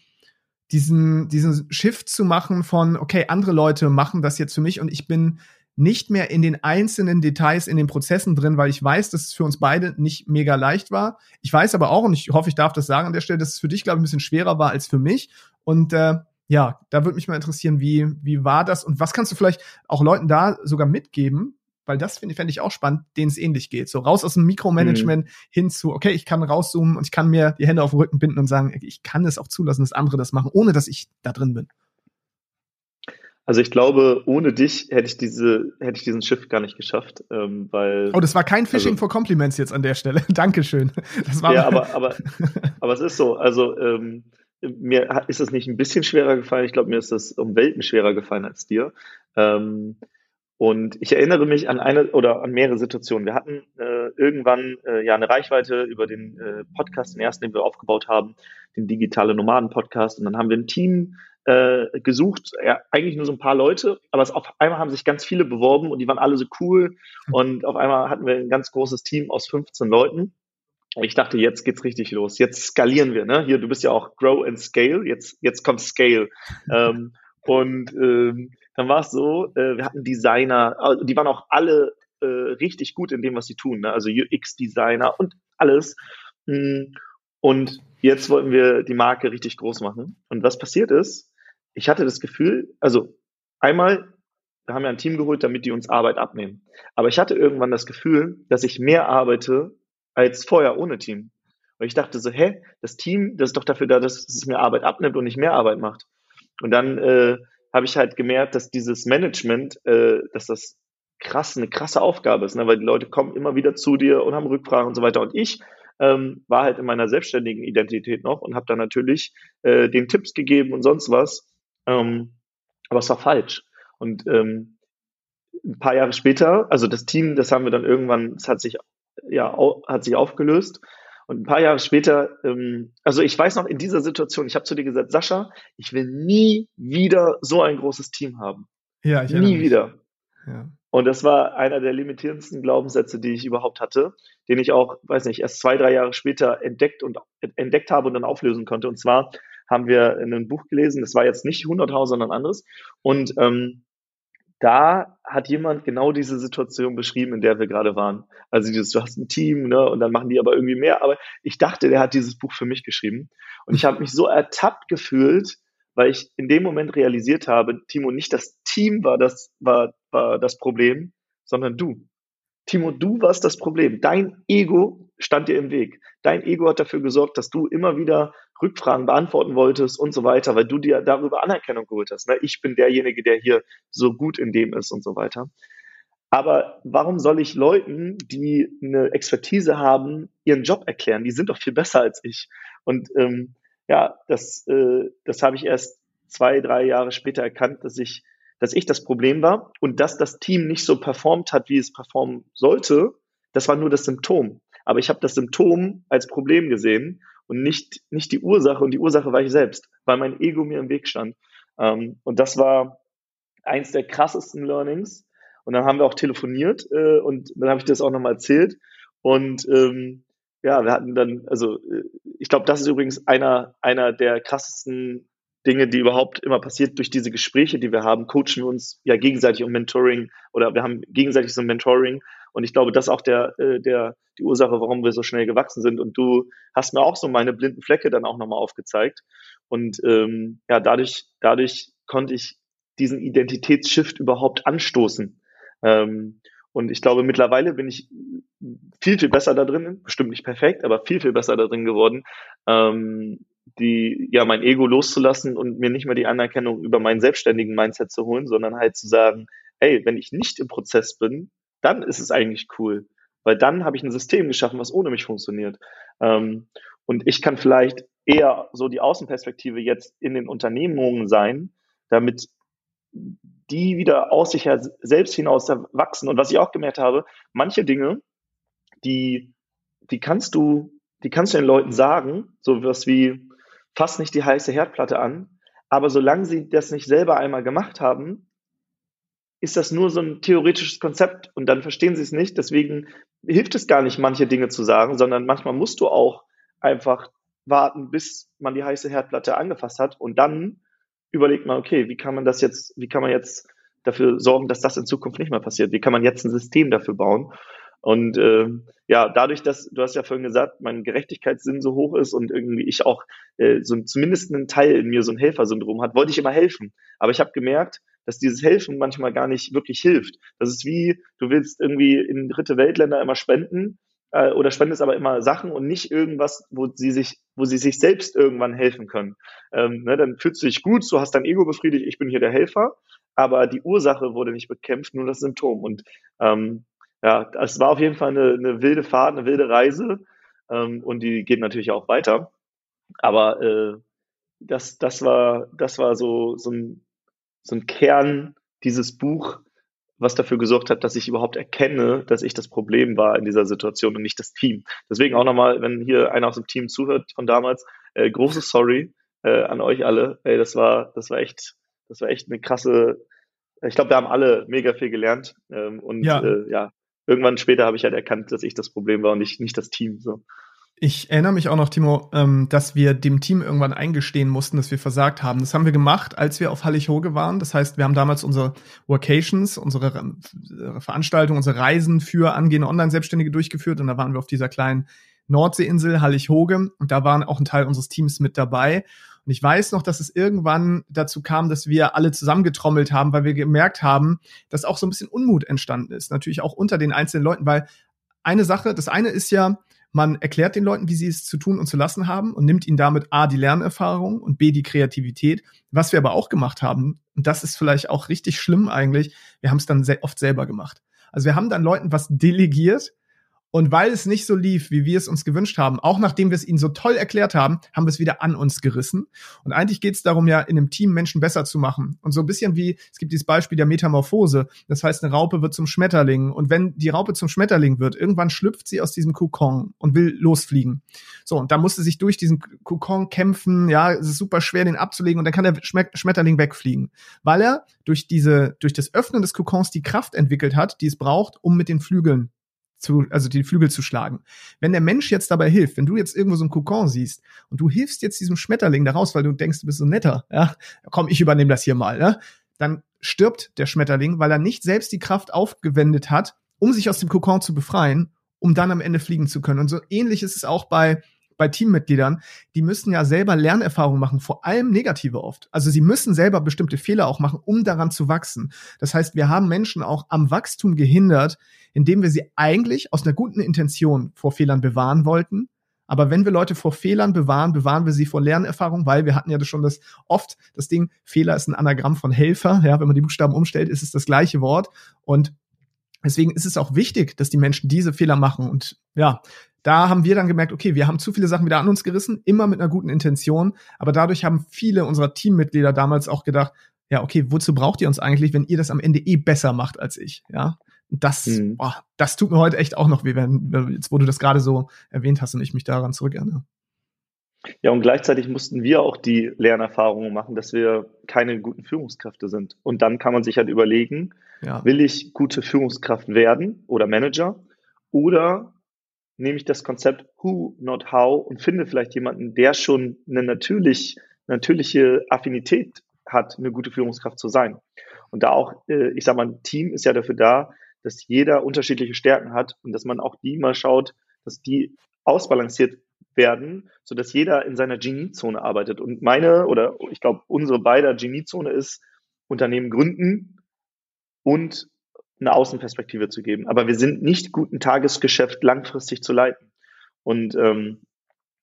diesen, diesen Shift zu machen von, okay, andere Leute machen das jetzt für mich und ich bin nicht mehr in den einzelnen Details in den Prozessen drin, weil ich weiß, dass es für uns beide nicht mega leicht war. Ich weiß aber auch, und ich hoffe, ich darf das sagen an der Stelle, dass es für dich, glaube ich, ein bisschen schwerer war als für mich. Und äh, ja, da würde mich mal interessieren, wie, wie war das und was kannst du vielleicht auch Leuten da sogar mitgeben? Weil das finde fänd ich auch spannend, denen es ähnlich geht. So raus aus dem Mikromanagement mhm. hin zu, okay, ich kann rauszoomen und ich kann mir die Hände auf den Rücken binden und sagen, ich kann es auch zulassen, dass andere das machen, ohne dass ich da drin bin. Also ich glaube, ohne dich hätte ich diese, hätte ich diesen Shift gar nicht geschafft, ähm, weil. Oh, das war kein Phishing also, for Compliments jetzt an der Stelle. Dankeschön. Das war ja, aber, aber, aber es ist so. Also ähm, mir ist es nicht ein bisschen schwerer gefallen. Ich glaube, mir ist es um Welten schwerer gefallen als dir. Ähm, und ich erinnere mich an eine oder an mehrere Situationen. Wir hatten äh, irgendwann äh, ja eine Reichweite über den äh, Podcast, den ersten, den wir aufgebaut haben, den digitale Nomaden Podcast. Und dann haben wir ein Team äh, gesucht, ja, eigentlich nur so ein paar Leute, aber es auf einmal haben sich ganz viele beworben und die waren alle so cool. Und auf einmal hatten wir ein ganz großes Team aus 15 Leuten. Ich dachte, jetzt geht's richtig los. Jetzt skalieren wir, ne? Hier, du bist ja auch Grow and Scale. Jetzt, jetzt kommt Scale. ähm, und ähm, dann war es so, äh, wir hatten Designer, also die waren auch alle äh, richtig gut in dem, was sie tun, ne? also UX-Designer und alles. Hm, und jetzt wollten wir die Marke richtig groß machen. Und was passiert ist, ich hatte das Gefühl, also einmal, wir haben ja ein Team geholt, damit die uns Arbeit abnehmen. Aber ich hatte irgendwann das Gefühl, dass ich mehr arbeite als vorher ohne Team. Und ich dachte so, hä, das Team, das ist doch dafür da, dass es mir Arbeit abnimmt und nicht mehr Arbeit macht. Und dann äh, habe ich halt gemerkt, dass dieses Management, äh, dass das krass, eine krasse Aufgabe ist, ne? weil die Leute kommen immer wieder zu dir und haben Rückfragen und so weiter. Und ich ähm, war halt in meiner selbstständigen Identität noch und habe dann natürlich äh, den Tipps gegeben und sonst was. Ähm, aber es war falsch. Und ähm, ein paar Jahre später, also das Team, das haben wir dann irgendwann, es hat sich ja hat sich aufgelöst und ein paar Jahre später, ähm, also ich weiß noch in dieser Situation, ich habe zu dir gesagt, Sascha, ich will nie wieder so ein großes Team haben. Ja, ich Nie wieder. Ja. Und das war einer der limitierendsten Glaubenssätze, die ich überhaupt hatte, den ich auch, weiß nicht, erst zwei, drei Jahre später entdeckt und entdeckt habe und dann auflösen konnte. Und zwar haben wir in einem Buch gelesen, das war jetzt nicht Hunderthaus, sondern anderes. Und ähm, da hat jemand genau diese Situation beschrieben, in der wir gerade waren. Also dieses, du hast ein Team, ne, und dann machen die aber irgendwie mehr. Aber ich dachte, der hat dieses Buch für mich geschrieben. Und ich habe mich so ertappt gefühlt, weil ich in dem Moment realisiert habe, Timo, nicht das Team war das, war, war das Problem, sondern du. Timo, du warst das Problem. Dein Ego stand dir im Weg. Dein Ego hat dafür gesorgt, dass du immer wieder Rückfragen beantworten wolltest und so weiter, weil du dir darüber Anerkennung geholt hast. Ne? Ich bin derjenige, der hier so gut in dem ist und so weiter. Aber warum soll ich Leuten, die eine Expertise haben, ihren Job erklären? Die sind doch viel besser als ich. Und ähm, ja, das, äh, das habe ich erst zwei, drei Jahre später erkannt, dass ich, dass ich das Problem war und dass das Team nicht so performt hat, wie es performen sollte. Das war nur das Symptom. Aber ich habe das Symptom als Problem gesehen und nicht, nicht die Ursache. Und die Ursache war ich selbst, weil mein Ego mir im Weg stand. Ähm, und das war eins der krassesten Learnings. Und dann haben wir auch telefoniert äh, und dann habe ich das auch nochmal erzählt. Und ähm, ja, wir hatten dann, also äh, ich glaube, das ist übrigens einer, einer der krassesten Dinge, die überhaupt immer passiert durch diese Gespräche, die wir haben, coachen wir uns ja gegenseitig um Mentoring oder wir haben gegenseitig so ein Mentoring und ich glaube, das ist auch der, äh, der, die Ursache, warum wir so schnell gewachsen sind. Und du hast mir auch so meine blinden Flecke dann auch nochmal aufgezeigt. Und ähm, ja, dadurch, dadurch konnte ich diesen Identitätsshift überhaupt anstoßen. Ähm, und ich glaube, mittlerweile bin ich viel, viel besser da drin, bestimmt nicht perfekt, aber viel, viel besser da drin geworden, ähm, die, ja, mein Ego loszulassen und mir nicht mehr die Anerkennung über meinen selbstständigen Mindset zu holen, sondern halt zu sagen, hey, wenn ich nicht im Prozess bin, dann ist es eigentlich cool, weil dann habe ich ein System geschaffen, was ohne mich funktioniert. Ähm, und ich kann vielleicht eher so die Außenperspektive jetzt in den Unternehmungen sein, damit die wieder aus sich selbst hinaus wachsen. Und was ich auch gemerkt habe, manche Dinge, die, die kannst du, die kannst du den Leuten sagen, so was wie, fass nicht die heiße Herdplatte an, aber solange sie das nicht selber einmal gemacht haben, ist das nur so ein theoretisches Konzept und dann verstehen sie es nicht. Deswegen hilft es gar nicht, manche Dinge zu sagen, sondern manchmal musst du auch einfach warten, bis man die heiße Herdplatte angefasst hat und dann überlegt man, okay, wie kann man das jetzt, wie kann man jetzt dafür sorgen, dass das in Zukunft nicht mehr passiert? Wie kann man jetzt ein System dafür bauen? Und äh, ja, dadurch, dass du hast ja vorhin gesagt, mein Gerechtigkeitssinn so hoch ist und irgendwie ich auch äh, so zumindest einen Teil in mir so ein Helfersyndrom hat, wollte ich immer helfen. Aber ich habe gemerkt, dass dieses Helfen manchmal gar nicht wirklich hilft. Das ist wie, du willst irgendwie in dritte Weltländer immer spenden äh, oder spendest aber immer Sachen und nicht irgendwas, wo sie sich, wo sie sich selbst irgendwann helfen können. Ähm, ne, dann fühlst du dich gut, du hast dein Ego befriedigt, ich bin hier der Helfer, aber die Ursache wurde nicht bekämpft, nur das Symptom. Und ähm, ja, es war auf jeden Fall eine, eine wilde Fahrt, eine wilde Reise ähm, und die geht natürlich auch weiter. Aber äh, das, das war, das war so, so ein, so ein Kern dieses Buch, was dafür gesorgt hat, dass ich überhaupt erkenne, dass ich das Problem war in dieser Situation und nicht das Team. Deswegen auch nochmal, wenn hier einer aus dem Team zuhört von damals, äh, großes Sorry äh, an euch alle. Ey, das war, das war echt, das war echt eine krasse. Ich glaube, wir haben alle mega viel gelernt ähm, und ja. Äh, ja, irgendwann später habe ich halt erkannt, dass ich das Problem war und nicht, nicht das Team. So. Ich erinnere mich auch noch, Timo, ähm, dass wir dem Team irgendwann eingestehen mussten, dass wir versagt haben. Das haben wir gemacht, als wir auf Hallig-Hoge waren. Das heißt, wir haben damals unsere Vacations, unsere äh, Veranstaltungen, unsere Reisen für angehende Online-Selbstständige durchgeführt. Und da waren wir auf dieser kleinen Nordseeinsel Hallig-Hoge. Und da waren auch ein Teil unseres Teams mit dabei. Und ich weiß noch, dass es irgendwann dazu kam, dass wir alle zusammengetrommelt haben, weil wir gemerkt haben, dass auch so ein bisschen Unmut entstanden ist. Natürlich auch unter den einzelnen Leuten, weil eine Sache, das eine ist ja, man erklärt den Leuten, wie sie es zu tun und zu lassen haben und nimmt ihnen damit A, die Lernerfahrung und B, die Kreativität. Was wir aber auch gemacht haben, und das ist vielleicht auch richtig schlimm eigentlich, wir haben es dann sehr oft selber gemacht. Also wir haben dann Leuten was delegiert, und weil es nicht so lief, wie wir es uns gewünscht haben, auch nachdem wir es ihnen so toll erklärt haben, haben wir es wieder an uns gerissen. Und eigentlich geht es darum, ja, in einem Team Menschen besser zu machen. Und so ein bisschen wie, es gibt dieses Beispiel der Metamorphose. Das heißt, eine Raupe wird zum Schmetterling. Und wenn die Raupe zum Schmetterling wird, irgendwann schlüpft sie aus diesem Kokon und will losfliegen. So, und da musste sich durch diesen Kokon kämpfen. Ja, es ist super schwer, den abzulegen. Und dann kann der Schmetterling wegfliegen. Weil er durch diese, durch das Öffnen des Kokons die Kraft entwickelt hat, die es braucht, um mit den Flügeln zu, also die Flügel zu schlagen. Wenn der Mensch jetzt dabei hilft, wenn du jetzt irgendwo so ein Kokon siehst und du hilfst jetzt diesem Schmetterling da raus, weil du denkst, du bist so netter, ja, komm, ich übernehme das hier mal, ja, dann stirbt der Schmetterling, weil er nicht selbst die Kraft aufgewendet hat, um sich aus dem Kokon zu befreien, um dann am Ende fliegen zu können. Und so ähnlich ist es auch bei bei Teammitgliedern, die müssen ja selber Lernerfahrungen machen, vor allem negative oft. Also sie müssen selber bestimmte Fehler auch machen, um daran zu wachsen. Das heißt, wir haben Menschen auch am Wachstum gehindert, indem wir sie eigentlich aus einer guten Intention vor Fehlern bewahren wollten. Aber wenn wir Leute vor Fehlern bewahren, bewahren wir sie vor Lernerfahrung, weil wir hatten ja schon das oft das Ding, Fehler ist ein Anagramm von Helfer. Ja, wenn man die Buchstaben umstellt, ist es das gleiche Wort. Und deswegen ist es auch wichtig, dass die Menschen diese Fehler machen. Und ja, da haben wir dann gemerkt, okay, wir haben zu viele Sachen wieder an uns gerissen, immer mit einer guten Intention, aber dadurch haben viele unserer Teammitglieder damals auch gedacht, ja, okay, wozu braucht ihr uns eigentlich, wenn ihr das am Ende eh besser macht als ich, ja? Das, mhm. boah, das tut mir heute echt auch noch weh, wenn, jetzt wo du das gerade so erwähnt hast und ich mich daran zurückerinnere. Ja, und gleichzeitig mussten wir auch die Lernerfahrungen machen, dass wir keine guten Führungskräfte sind. Und dann kann man sich halt überlegen, ja. will ich gute Führungskraft werden oder Manager oder nehme ich das Konzept Who, not How und finde vielleicht jemanden, der schon eine natürlich, natürliche Affinität hat, eine gute Führungskraft zu sein. Und da auch, äh, ich sage mal, ein Team ist ja dafür da, dass jeder unterschiedliche Stärken hat und dass man auch die mal schaut, dass die ausbalanciert werden, so dass jeder in seiner Geniezone arbeitet. Und meine oder ich glaube unsere beider Geniezone ist Unternehmen gründen und eine Außenperspektive zu geben. Aber wir sind nicht gut, ein Tagesgeschäft langfristig zu leiten. Und ähm,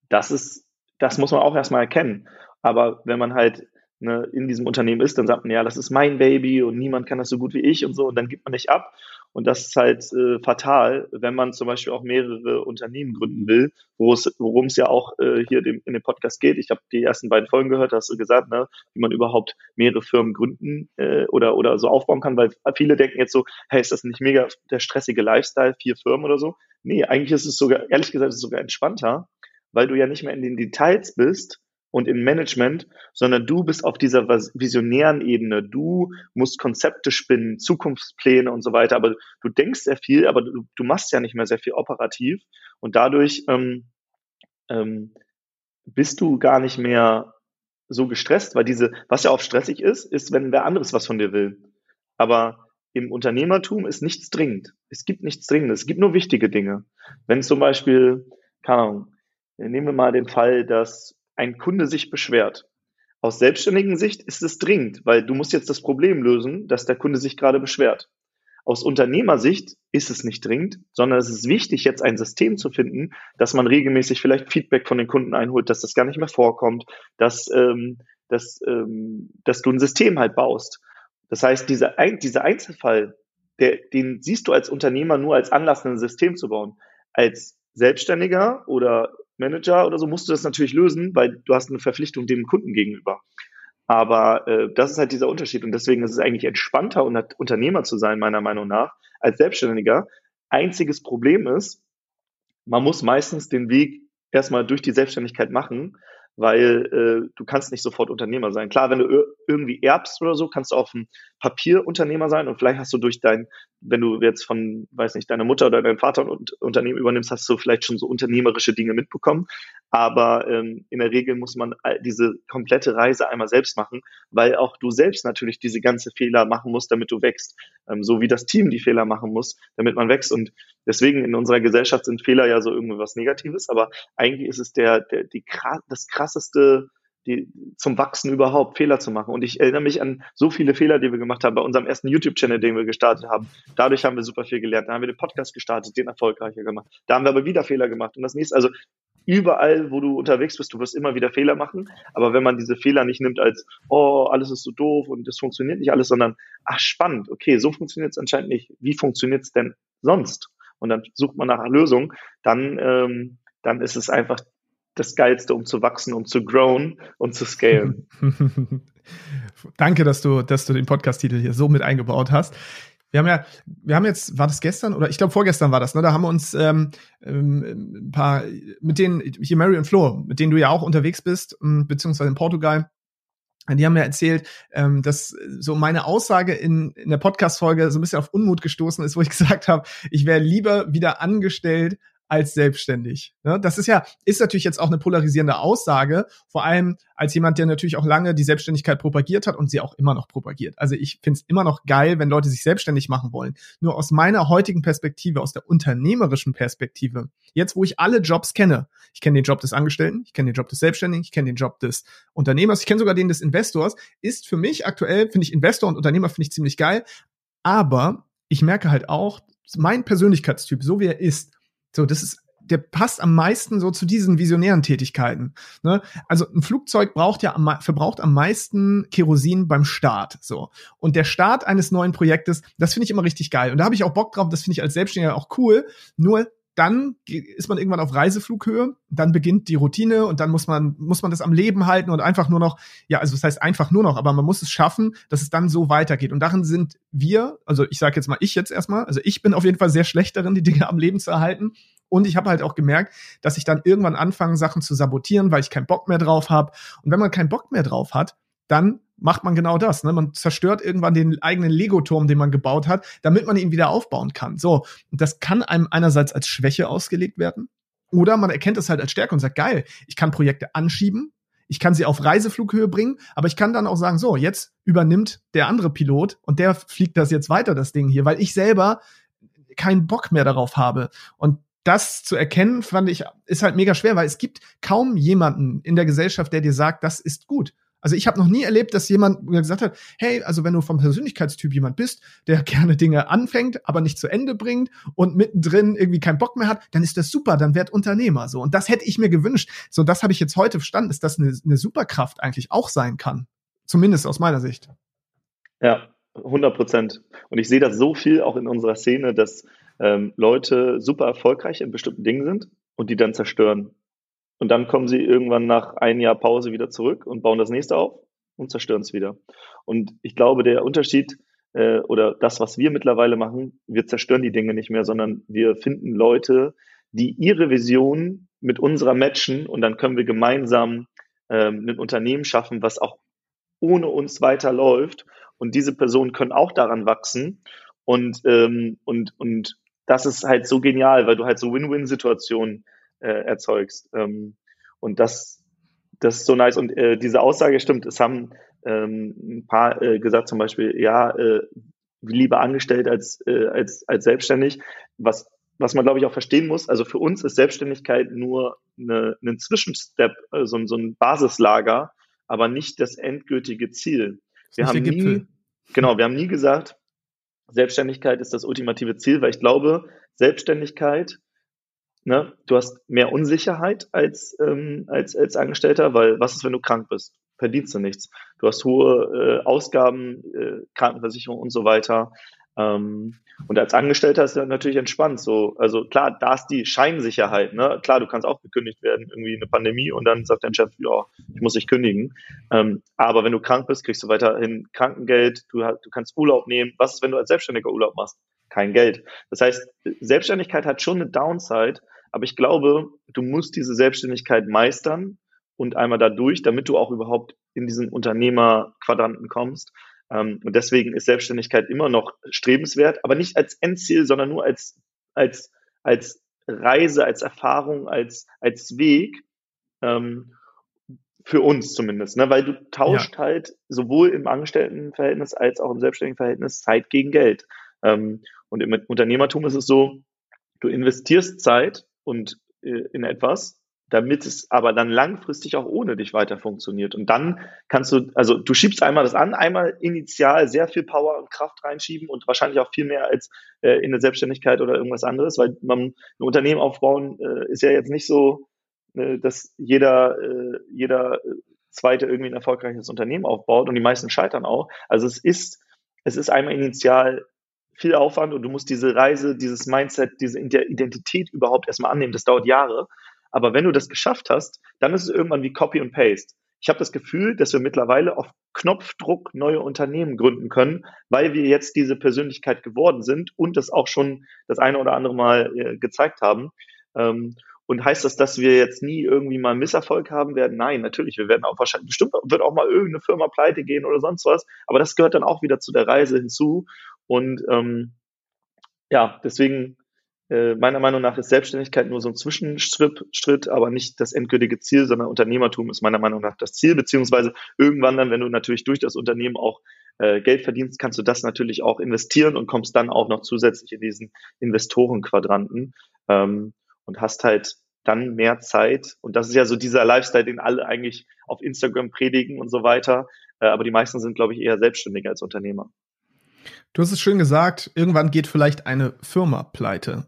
das ist, das muss man auch erstmal erkennen. Aber wenn man halt ne, in diesem Unternehmen ist, dann sagt man, ja, das ist mein Baby und niemand kann das so gut wie ich und so, und dann gibt man nicht ab. Und das ist halt äh, fatal, wenn man zum Beispiel auch mehrere Unternehmen gründen will, worum es ja auch äh, hier dem, in dem Podcast geht. Ich habe die ersten beiden Folgen gehört, hast du gesagt, ne, wie man überhaupt mehrere Firmen gründen äh, oder, oder so aufbauen kann, weil viele denken jetzt so, hey, ist das nicht mega der stressige Lifestyle, vier Firmen oder so? Nee, eigentlich ist es sogar, ehrlich gesagt, ist es sogar entspannter, weil du ja nicht mehr in den Details bist, und im Management, sondern du bist auf dieser visionären Ebene. Du musst Konzepte spinnen, Zukunftspläne und so weiter. Aber du denkst sehr viel, aber du, du machst ja nicht mehr sehr viel operativ. Und dadurch ähm, ähm, bist du gar nicht mehr so gestresst, weil diese, was ja oft stressig ist, ist, wenn wer anderes was von dir will. Aber im Unternehmertum ist nichts dringend. Es gibt nichts Dringendes. Es gibt nur wichtige Dinge. Wenn zum Beispiel, keine Ahnung, nehmen wir mal den Fall, dass ein Kunde sich beschwert. Aus selbstständigen Sicht ist es dringend, weil du musst jetzt das Problem lösen, dass der Kunde sich gerade beschwert. Aus Unternehmersicht ist es nicht dringend, sondern es ist wichtig, jetzt ein System zu finden, dass man regelmäßig vielleicht Feedback von den Kunden einholt, dass das gar nicht mehr vorkommt, dass, ähm, dass, ähm, dass du ein System halt baust. Das heißt, dieser, dieser Einzelfall, der, den siehst du als Unternehmer nur als Anlass, ein System zu bauen. Als Selbstständiger oder Manager oder so musst du das natürlich lösen, weil du hast eine Verpflichtung dem Kunden gegenüber. Aber äh, das ist halt dieser Unterschied und deswegen ist es eigentlich entspannter, Unternehmer zu sein, meiner Meinung nach, als Selbstständiger. Einziges Problem ist, man muss meistens den Weg erstmal durch die Selbstständigkeit machen, weil äh, du kannst nicht sofort Unternehmer sein. Klar, wenn du irgendwie erbst oder so, kannst du auf dem Papier Unternehmer sein und vielleicht hast du durch dein, wenn du jetzt von, weiß nicht, deiner Mutter oder deinem Vater ein Unternehmen übernimmst, hast du vielleicht schon so unternehmerische Dinge mitbekommen. Aber ähm, in der Regel muss man diese komplette Reise einmal selbst machen, weil auch du selbst natürlich diese ganze Fehler machen musst, damit du wächst. Ähm, so wie das Team die Fehler machen muss, damit man wächst. Und deswegen in unserer Gesellschaft sind Fehler ja so irgendwas Negatives, aber eigentlich ist es der, der die, das krasseste die, zum Wachsen überhaupt Fehler zu machen. Und ich erinnere mich an so viele Fehler, die wir gemacht haben bei unserem ersten YouTube-Channel, den wir gestartet haben. Dadurch haben wir super viel gelernt. Da haben wir den Podcast gestartet, den erfolgreicher gemacht. Da haben wir aber wieder Fehler gemacht. Und das nächste, also überall, wo du unterwegs bist, du wirst immer wieder Fehler machen. Aber wenn man diese Fehler nicht nimmt als, oh, alles ist so doof und das funktioniert nicht alles, sondern, ach, spannend, okay, so funktioniert es anscheinend nicht. Wie funktioniert es denn sonst? Und dann sucht man nach einer Lösung, dann, ähm, dann ist es einfach das Geilste, um zu wachsen, um zu growen und zu scalen. Danke, dass du, dass du den Podcast-Titel hier so mit eingebaut hast. Wir haben ja, wir haben jetzt, war das gestern oder ich glaube vorgestern war das, ne? Da haben wir uns ähm, ähm, ein paar mit denen, hier Mary und Flo, mit denen du ja auch unterwegs bist, ähm, beziehungsweise in Portugal, die haben mir erzählt, ähm, dass so meine Aussage in, in der Podcast-Folge so ein bisschen auf Unmut gestoßen ist, wo ich gesagt habe, ich wäre lieber wieder angestellt als selbstständig. Ne? Das ist ja, ist natürlich jetzt auch eine polarisierende Aussage, vor allem als jemand, der natürlich auch lange die Selbstständigkeit propagiert hat und sie auch immer noch propagiert. Also ich finde es immer noch geil, wenn Leute sich selbstständig machen wollen. Nur aus meiner heutigen Perspektive, aus der unternehmerischen Perspektive, jetzt wo ich alle Jobs kenne, ich kenne den Job des Angestellten, ich kenne den Job des Selbstständigen, ich kenne den Job des Unternehmers, ich kenne sogar den des Investors, ist für mich aktuell, finde ich Investor und Unternehmer finde ich ziemlich geil, aber ich merke halt auch, mein Persönlichkeitstyp, so wie er ist, so, das ist, der passt am meisten so zu diesen visionären Tätigkeiten. Ne? Also ein Flugzeug braucht ja am, verbraucht am meisten Kerosin beim Start. So und der Start eines neuen Projektes, das finde ich immer richtig geil und da habe ich auch Bock drauf. Das finde ich als Selbstständiger auch cool. Nur dann ist man irgendwann auf Reiseflughöhe, dann beginnt die Routine und dann muss man, muss man das am Leben halten und einfach nur noch, ja, also das heißt einfach nur noch, aber man muss es schaffen, dass es dann so weitergeht. Und darin sind wir, also ich sage jetzt mal ich jetzt erstmal, also ich bin auf jeden Fall sehr schlecht darin, die Dinge am Leben zu erhalten. Und ich habe halt auch gemerkt, dass ich dann irgendwann anfange, Sachen zu sabotieren, weil ich keinen Bock mehr drauf habe. Und wenn man keinen Bock mehr drauf hat, dann macht man genau das. Ne? Man zerstört irgendwann den eigenen Lego-Turm, den man gebaut hat, damit man ihn wieder aufbauen kann. So, und das kann einem einerseits als Schwäche ausgelegt werden. Oder man erkennt es halt als Stärke und sagt, geil, ich kann Projekte anschieben, ich kann sie auf Reiseflughöhe bringen, aber ich kann dann auch sagen, so, jetzt übernimmt der andere Pilot und der fliegt das jetzt weiter, das Ding hier, weil ich selber keinen Bock mehr darauf habe. Und das zu erkennen, fand ich, ist halt mega schwer, weil es gibt kaum jemanden in der Gesellschaft, der dir sagt, das ist gut. Also ich habe noch nie erlebt, dass jemand gesagt hat, hey, also wenn du vom Persönlichkeitstyp jemand bist, der gerne Dinge anfängt, aber nicht zu Ende bringt und mittendrin irgendwie keinen Bock mehr hat, dann ist das super, dann werd Unternehmer so. Und das hätte ich mir gewünscht. So, das habe ich jetzt heute verstanden, dass das eine, eine Superkraft eigentlich auch sein kann. Zumindest aus meiner Sicht. Ja, 100 Prozent. Und ich sehe das so viel auch in unserer Szene, dass ähm, Leute super erfolgreich in bestimmten Dingen sind und die dann zerstören. Und dann kommen sie irgendwann nach einem Jahr Pause wieder zurück und bauen das nächste auf und zerstören es wieder. Und ich glaube, der Unterschied äh, oder das, was wir mittlerweile machen, wir zerstören die Dinge nicht mehr, sondern wir finden Leute, die ihre Vision mit unserer matchen und dann können wir gemeinsam ähm, ein Unternehmen schaffen, was auch ohne uns weiterläuft. Und diese Personen können auch daran wachsen. Und, ähm, und, und das ist halt so genial, weil du halt so Win-Win-Situationen äh, erzeugst. Ähm, und das, das ist so nice. Und äh, diese Aussage stimmt. Es haben ähm, ein paar äh, gesagt, zum Beispiel, ja, äh, lieber angestellt als, äh, als, als selbstständig. Was, was man, glaube ich, auch verstehen muss. Also für uns ist Selbstständigkeit nur eine, ein Zwischenstep, äh, so, so ein Basislager, aber nicht das endgültige Ziel. Wir haben nie, genau, wir haben nie gesagt, Selbstständigkeit ist das ultimative Ziel, weil ich glaube, Selbstständigkeit Ne? Du hast mehr Unsicherheit als, ähm, als, als Angestellter, weil was ist, wenn du krank bist? Verdienst du nichts. Du hast hohe äh, Ausgaben, äh, Krankenversicherung und so weiter. Ähm, und als Angestellter ist das natürlich entspannt. So, also klar, da ist die Scheinsicherheit. Ne? Klar, du kannst auch gekündigt werden, irgendwie eine Pandemie und dann sagt dein Chef, ja, ich muss dich kündigen. Ähm, aber wenn du krank bist, kriegst du weiterhin Krankengeld, du, du kannst Urlaub nehmen. Was ist, wenn du als Selbstständiger Urlaub machst? Kein Geld. Das heißt, Selbstständigkeit hat schon eine Downside, aber ich glaube, du musst diese Selbstständigkeit meistern und einmal dadurch, damit du auch überhaupt in diesen Unternehmerquadranten kommst. Ähm, und deswegen ist Selbstständigkeit immer noch strebenswert, aber nicht als Endziel, sondern nur als, als, als Reise, als Erfahrung, als, als Weg. Ähm, für uns zumindest, ne? weil du tauscht ja. halt sowohl im Angestelltenverhältnis als auch im selbstständigen Verhältnis Zeit gegen Geld. Ähm, und im Unternehmertum ist es so, du investierst Zeit und äh, in etwas damit es aber dann langfristig auch ohne dich weiter funktioniert. Und dann kannst du, also du schiebst einmal das an, einmal initial sehr viel Power und Kraft reinschieben und wahrscheinlich auch viel mehr als äh, in der Selbstständigkeit oder irgendwas anderes, weil man ein Unternehmen aufbauen äh, ist ja jetzt nicht so, äh, dass jeder, äh, jeder zweite irgendwie ein erfolgreiches Unternehmen aufbaut und die meisten scheitern auch. Also es ist, es ist einmal initial viel Aufwand und du musst diese Reise, dieses Mindset, diese Identität überhaupt erstmal annehmen. Das dauert Jahre. Aber wenn du das geschafft hast, dann ist es irgendwann wie Copy und Paste. Ich habe das Gefühl, dass wir mittlerweile auf Knopfdruck neue Unternehmen gründen können, weil wir jetzt diese Persönlichkeit geworden sind und das auch schon das eine oder andere Mal äh, gezeigt haben. Ähm, und heißt das, dass wir jetzt nie irgendwie mal Misserfolg haben werden? Nein, natürlich. Wir werden auch wahrscheinlich, bestimmt wird auch mal irgendeine Firma pleite gehen oder sonst was. Aber das gehört dann auch wieder zu der Reise hinzu. Und ähm, ja, deswegen äh, meiner Meinung nach ist Selbstständigkeit nur so ein Zwischenschritt, aber nicht das endgültige Ziel, sondern Unternehmertum ist meiner Meinung nach das Ziel, beziehungsweise irgendwann dann, wenn du natürlich durch das Unternehmen auch äh, Geld verdienst, kannst du das natürlich auch investieren und kommst dann auch noch zusätzlich in diesen Investorenquadranten ähm, und hast halt dann mehr Zeit. Und das ist ja so dieser Lifestyle, den alle eigentlich auf Instagram predigen und so weiter. Äh, aber die meisten sind, glaube ich, eher selbstständiger als Unternehmer. Du hast es schön gesagt, irgendwann geht vielleicht eine Firma pleite.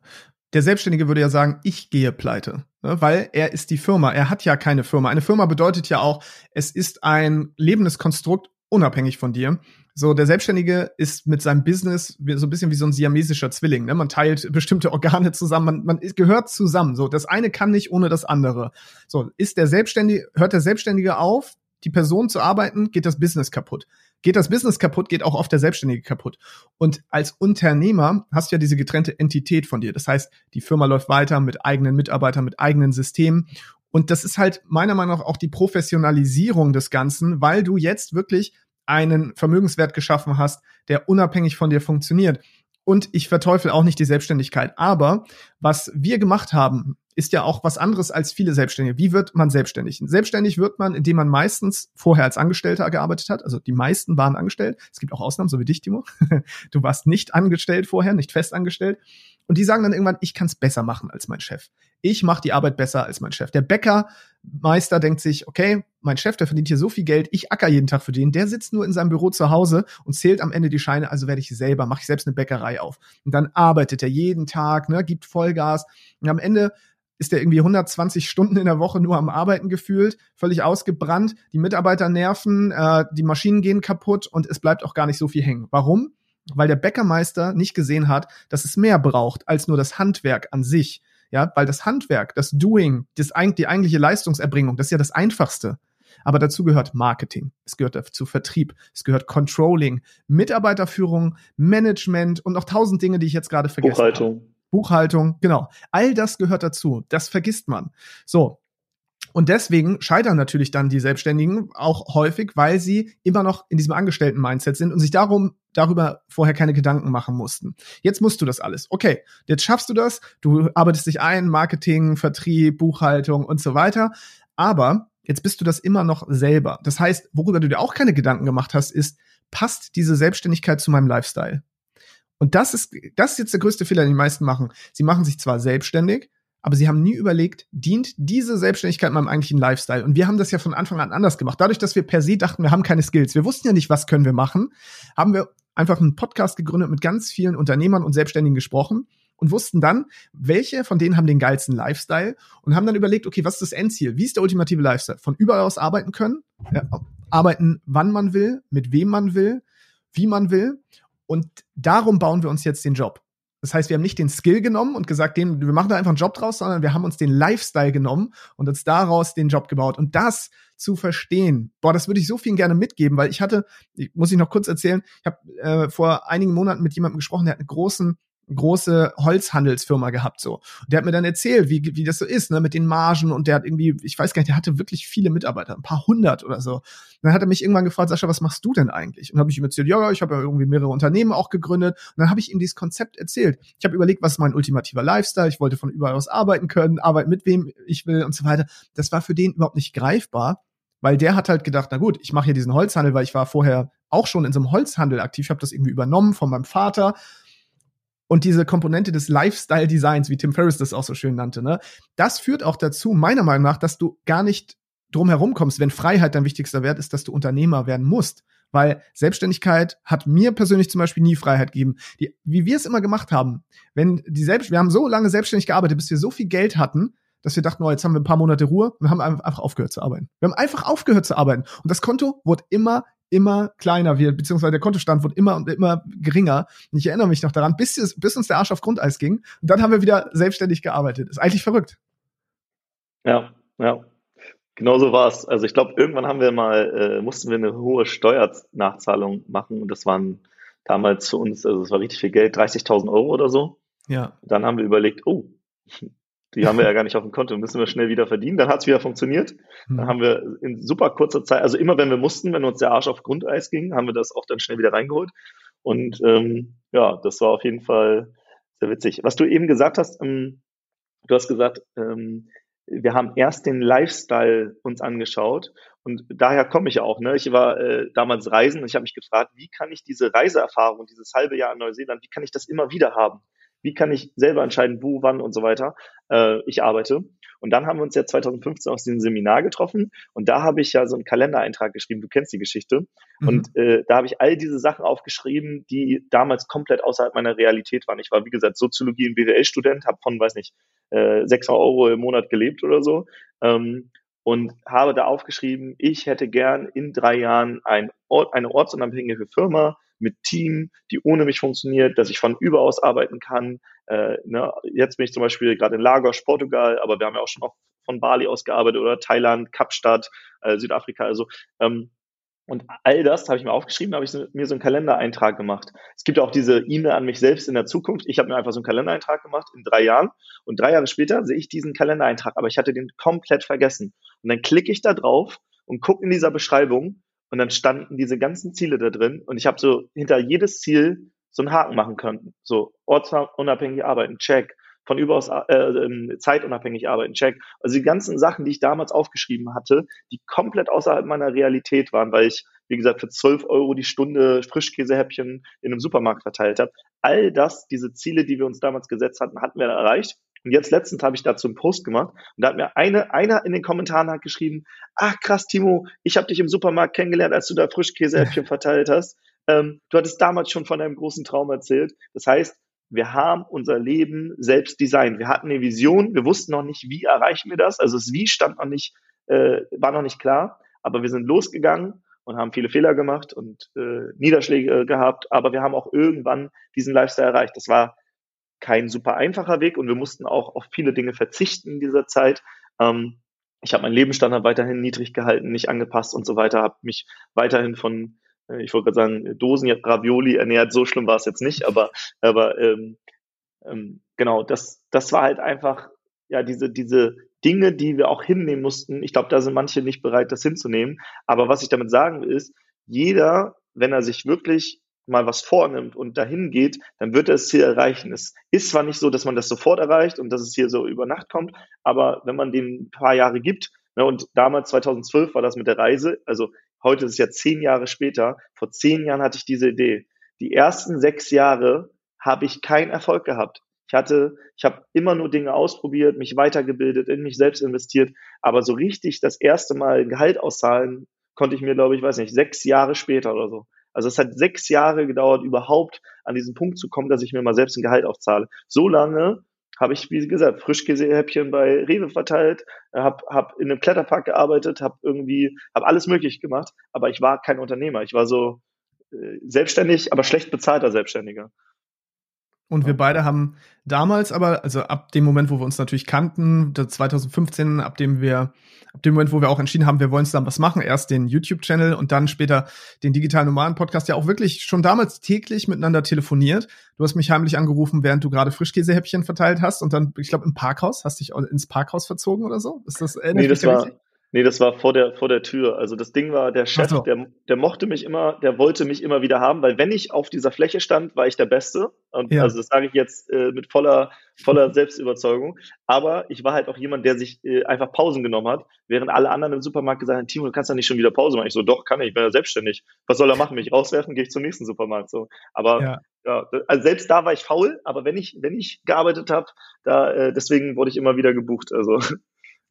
Der Selbstständige würde ja sagen, ich gehe pleite, ne? weil er ist die Firma. Er hat ja keine Firma. Eine Firma bedeutet ja auch, es ist ein lebendes Konstrukt unabhängig von dir. So, der Selbstständige ist mit seinem Business so ein bisschen wie so ein siamesischer Zwilling. Ne? Man teilt bestimmte Organe zusammen, man, man gehört zusammen. So, das eine kann nicht ohne das andere. So, ist der Selbstständige, hört der Selbstständige auf, die Person zu arbeiten, geht das Business kaputt. Geht das Business kaputt, geht auch oft der Selbstständige kaputt. Und als Unternehmer hast du ja diese getrennte Entität von dir. Das heißt, die Firma läuft weiter mit eigenen Mitarbeitern, mit eigenen Systemen. Und das ist halt meiner Meinung nach auch die Professionalisierung des Ganzen, weil du jetzt wirklich einen Vermögenswert geschaffen hast, der unabhängig von dir funktioniert. Und ich verteufel auch nicht die Selbstständigkeit. Aber was wir gemacht haben, ist ja auch was anderes als viele Selbstständige. Wie wird man selbstständig? Selbstständig wird man, indem man meistens vorher als Angestellter gearbeitet hat. Also die meisten waren angestellt. Es gibt auch Ausnahmen, so wie dich, Timo. Du warst nicht angestellt vorher, nicht fest angestellt. Und die sagen dann irgendwann, ich kann es besser machen als mein Chef. Ich mache die Arbeit besser als mein Chef. Der Bäckermeister denkt sich, okay, mein Chef, der verdient hier so viel Geld, ich acker jeden Tag für den, der sitzt nur in seinem Büro zu Hause und zählt am Ende die Scheine, also werde ich selber, mache ich selbst eine Bäckerei auf. Und dann arbeitet er jeden Tag, ne, gibt Vollgas. Und am Ende ist er irgendwie 120 Stunden in der Woche nur am Arbeiten gefühlt, völlig ausgebrannt, die Mitarbeiter nerven, äh, die Maschinen gehen kaputt und es bleibt auch gar nicht so viel hängen. Warum? Weil der Bäckermeister nicht gesehen hat, dass es mehr braucht als nur das Handwerk an sich. Ja, weil das Handwerk, das Doing, das, die eigentliche Leistungserbringung, das ist ja das Einfachste. Aber dazu gehört Marketing, es gehört dazu Vertrieb, es gehört Controlling, Mitarbeiterführung, Management und noch tausend Dinge, die ich jetzt gerade vergessen Buchhaltung. habe. Buchhaltung, genau. All das gehört dazu. Das vergisst man. So. Und deswegen scheitern natürlich dann die Selbstständigen auch häufig, weil sie immer noch in diesem Angestellten-Mindset sind und sich darum darüber vorher keine Gedanken machen mussten. Jetzt musst du das alles. Okay, jetzt schaffst du das. Du arbeitest dich ein, Marketing, Vertrieb, Buchhaltung und so weiter. Aber jetzt bist du das immer noch selber. Das heißt, worüber du dir auch keine Gedanken gemacht hast, ist, passt diese Selbstständigkeit zu meinem Lifestyle? Und das ist, das ist jetzt der größte Fehler, den die meisten machen. Sie machen sich zwar selbstständig, aber sie haben nie überlegt, dient diese Selbstständigkeit meinem eigentlichen Lifestyle? Und wir haben das ja von Anfang an anders gemacht. Dadurch, dass wir per se dachten, wir haben keine Skills, wir wussten ja nicht, was können wir machen, haben wir einfach einen Podcast gegründet mit ganz vielen Unternehmern und Selbstständigen gesprochen und wussten dann, welche von denen haben den geilsten Lifestyle und haben dann überlegt, okay, was ist das Endziel? Wie ist der ultimative Lifestyle? Von überall aus arbeiten können, ja, arbeiten, wann man will, mit wem man will, wie man will Und darum bauen wir uns jetzt den Job. Das heißt, wir haben nicht den Skill genommen und gesagt, den, wir machen da einfach einen Job draus, sondern wir haben uns den Lifestyle genommen und uns daraus den Job gebaut. Und das zu verstehen, boah, das würde ich so vielen gerne mitgeben, weil ich hatte, muss ich noch kurz erzählen, ich habe äh, vor einigen Monaten mit jemandem gesprochen, der hat einen großen große Holzhandelsfirma gehabt so. Und der hat mir dann erzählt, wie, wie das so ist, ne, mit den Margen und der hat irgendwie, ich weiß gar nicht, der hatte wirklich viele Mitarbeiter, ein paar hundert oder so. Und dann hat er mich irgendwann gefragt, Sascha, was machst du denn eigentlich? Und habe ich ihm erzählt, ja, ich habe ja irgendwie mehrere Unternehmen auch gegründet. Und dann habe ich ihm dieses Konzept erzählt. Ich habe überlegt, was ist mein ultimativer Lifestyle? Ich wollte von überall aus arbeiten können, arbeiten mit wem ich will und so weiter. Das war für den überhaupt nicht greifbar, weil der hat halt gedacht, na gut, ich mache hier diesen Holzhandel, weil ich war vorher auch schon in so einem Holzhandel aktiv. Ich habe das irgendwie übernommen von meinem Vater und diese Komponente des Lifestyle-Designs, wie Tim Ferriss das auch so schön nannte, ne, das führt auch dazu, meiner Meinung nach, dass du gar nicht drum herum kommst, wenn Freiheit dein wichtigster Wert ist, dass du Unternehmer werden musst. Weil Selbstständigkeit hat mir persönlich zum Beispiel nie Freiheit gegeben. Die, wie wir es immer gemacht haben, wenn die selbst, wir haben so lange selbstständig gearbeitet, bis wir so viel Geld hatten, dass wir dachten, oh, jetzt haben wir ein paar Monate Ruhe und haben einfach aufgehört zu arbeiten. Wir haben einfach aufgehört zu arbeiten. Und das Konto wurde immer immer kleiner wird, beziehungsweise der Kontostand wird immer und immer geringer. Und ich erinnere mich noch daran, bis, es, bis uns der Arsch auf Grundeis ging. Und dann haben wir wieder selbstständig gearbeitet. Ist eigentlich verrückt. Ja, ja. Genau so war es. Also ich glaube, irgendwann haben wir mal, äh, mussten wir eine hohe Steuernachzahlung machen und das waren damals für uns, also es war richtig viel Geld, 30.000 Euro oder so. Ja. Dann haben wir überlegt, oh, die haben wir ja gar nicht auf dem Konto, müssen wir schnell wieder verdienen. Dann hat es wieder funktioniert. Dann hm. haben wir in super kurzer Zeit, also immer wenn wir mussten, wenn uns der Arsch auf Grundeis ging, haben wir das auch dann schnell wieder reingeholt. Und ähm, ja, das war auf jeden Fall sehr witzig. Was du eben gesagt hast, ähm, du hast gesagt, ähm, wir haben erst den Lifestyle uns angeschaut und daher komme ich auch. Ne? Ich war äh, damals reisen und ich habe mich gefragt, wie kann ich diese Reiseerfahrung, dieses halbe Jahr in Neuseeland, wie kann ich das immer wieder haben? Wie kann ich selber entscheiden, wo, wann und so weiter äh, ich arbeite. Und dann haben wir uns ja 2015 aus dem Seminar getroffen und da habe ich ja so einen Kalendereintrag geschrieben, du kennst die Geschichte. Mhm. Und äh, da habe ich all diese Sachen aufgeschrieben, die damals komplett außerhalb meiner Realität waren. Ich war, wie gesagt, Soziologie- und BWL-Student, habe von, weiß nicht, äh, 600 Euro im Monat gelebt oder so. Ähm, und habe da aufgeschrieben, ich hätte gern in drei Jahren ein Ort, eine ortsunabhängige Firma mit Team, die ohne mich funktioniert, dass ich von überaus arbeiten kann. Äh, ne? Jetzt bin ich zum Beispiel gerade in Lagos, Portugal, aber wir haben ja auch schon auch von Bali aus gearbeitet oder Thailand, Kapstadt, äh, Südafrika. Also ähm, und all das habe ich mir aufgeschrieben, habe ich mir so einen Kalendereintrag gemacht. Es gibt auch diese E-Mail an mich selbst in der Zukunft. Ich habe mir einfach so einen Kalendereintrag gemacht in drei Jahren und drei Jahre später sehe ich diesen Kalendereintrag, aber ich hatte den komplett vergessen. Und dann klicke ich da drauf und gucke in dieser Beschreibung und dann standen diese ganzen Ziele da drin und ich habe so hinter jedes Ziel so einen Haken machen können. So ortsunabhängig arbeiten, check. Von überaus äh, ähm, zeitunabhängig arbeiten, check. Also die ganzen Sachen, die ich damals aufgeschrieben hatte, die komplett außerhalb meiner Realität waren, weil ich, wie gesagt, für 12 Euro die Stunde Frischkäsehäppchen in einem Supermarkt verteilt habe. All das, diese Ziele, die wir uns damals gesetzt hatten, hatten wir erreicht. Und jetzt letztens habe ich dazu einen Post gemacht und da hat mir eine, einer in den Kommentaren hat geschrieben, ach krass, Timo, ich habe dich im Supermarkt kennengelernt, als du da Frischkäsehäppchen verteilt hast. Ähm, du hattest damals schon von deinem großen Traum erzählt. Das heißt, wir haben unser Leben selbst designt. Wir hatten eine Vision, wir wussten noch nicht, wie erreichen wir das. Also das Wie stand noch nicht, äh, war noch nicht klar, aber wir sind losgegangen und haben viele Fehler gemacht und äh, Niederschläge gehabt, aber wir haben auch irgendwann diesen Lifestyle erreicht. Das war kein super einfacher Weg und wir mussten auch auf viele Dinge verzichten in dieser Zeit. Ähm, ich habe meinen Lebensstandard weiterhin niedrig gehalten, nicht angepasst und so weiter, habe mich weiterhin von, äh, ich wollte gerade sagen, Dosen Ravioli ernährt. So schlimm war es jetzt nicht, aber, aber ähm, ähm, genau, das, das war halt einfach ja diese, diese Dinge, die wir auch hinnehmen mussten. Ich glaube, da sind manche nicht bereit, das hinzunehmen. Aber was ich damit sagen will, ist, jeder, wenn er sich wirklich mal was vornimmt und dahin geht, dann wird er das Ziel erreichen. Es ist zwar nicht so, dass man das sofort erreicht und dass es hier so über Nacht kommt, aber wenn man den ein paar Jahre gibt, ne, und damals 2012 war das mit der Reise, also heute ist es ja zehn Jahre später, vor zehn Jahren hatte ich diese Idee. Die ersten sechs Jahre habe ich keinen Erfolg gehabt. Ich hatte, ich habe immer nur Dinge ausprobiert, mich weitergebildet, in mich selbst investiert, aber so richtig das erste Mal Gehalt auszahlen konnte ich mir, glaube ich, weiß nicht, sechs Jahre später oder so. Also es hat sechs Jahre gedauert, überhaupt an diesen Punkt zu kommen, dass ich mir mal selbst ein Gehalt aufzahle. So lange habe ich, wie gesagt, Frischkäsehäppchen bei Rewe verteilt, habe hab in einem Kletterpark gearbeitet, habe irgendwie, habe alles möglich gemacht, aber ich war kein Unternehmer. Ich war so äh, selbstständig, aber schlecht bezahlter Selbstständiger. Und wir beide haben damals aber, also ab dem Moment, wo wir uns natürlich kannten, 2015, ab dem wir, ab dem Moment, wo wir auch entschieden haben, wir wollen zusammen was machen, erst den YouTube-Channel und dann später den digitalen Nomaden-Podcast, ja auch wirklich schon damals täglich miteinander telefoniert. Du hast mich heimlich angerufen, während du gerade Frischkäsehäppchen verteilt hast und dann, ich glaube, im Parkhaus, hast dich ins Parkhaus verzogen oder so? Ist das, nee, das war, richtig? Nee, das war vor der, vor der Tür. Also das Ding war, der Chef, so. der, der mochte mich immer, der wollte mich immer wieder haben, weil wenn ich auf dieser Fläche stand, war ich der Beste. Und ja. also das sage ich jetzt äh, mit voller, voller Selbstüberzeugung. Aber ich war halt auch jemand, der sich äh, einfach Pausen genommen hat, während alle anderen im Supermarkt gesagt haben, Timo, du kannst ja nicht schon wieder Pause machen. Ich so, doch, kann ich, ich bin ja selbstständig. Was soll er machen? Mich rauswerfen, gehe ich zum nächsten Supermarkt. So. Aber ja. ja. also selbst da war ich faul, aber wenn ich, wenn ich gearbeitet habe, da äh, deswegen wurde ich immer wieder gebucht. Also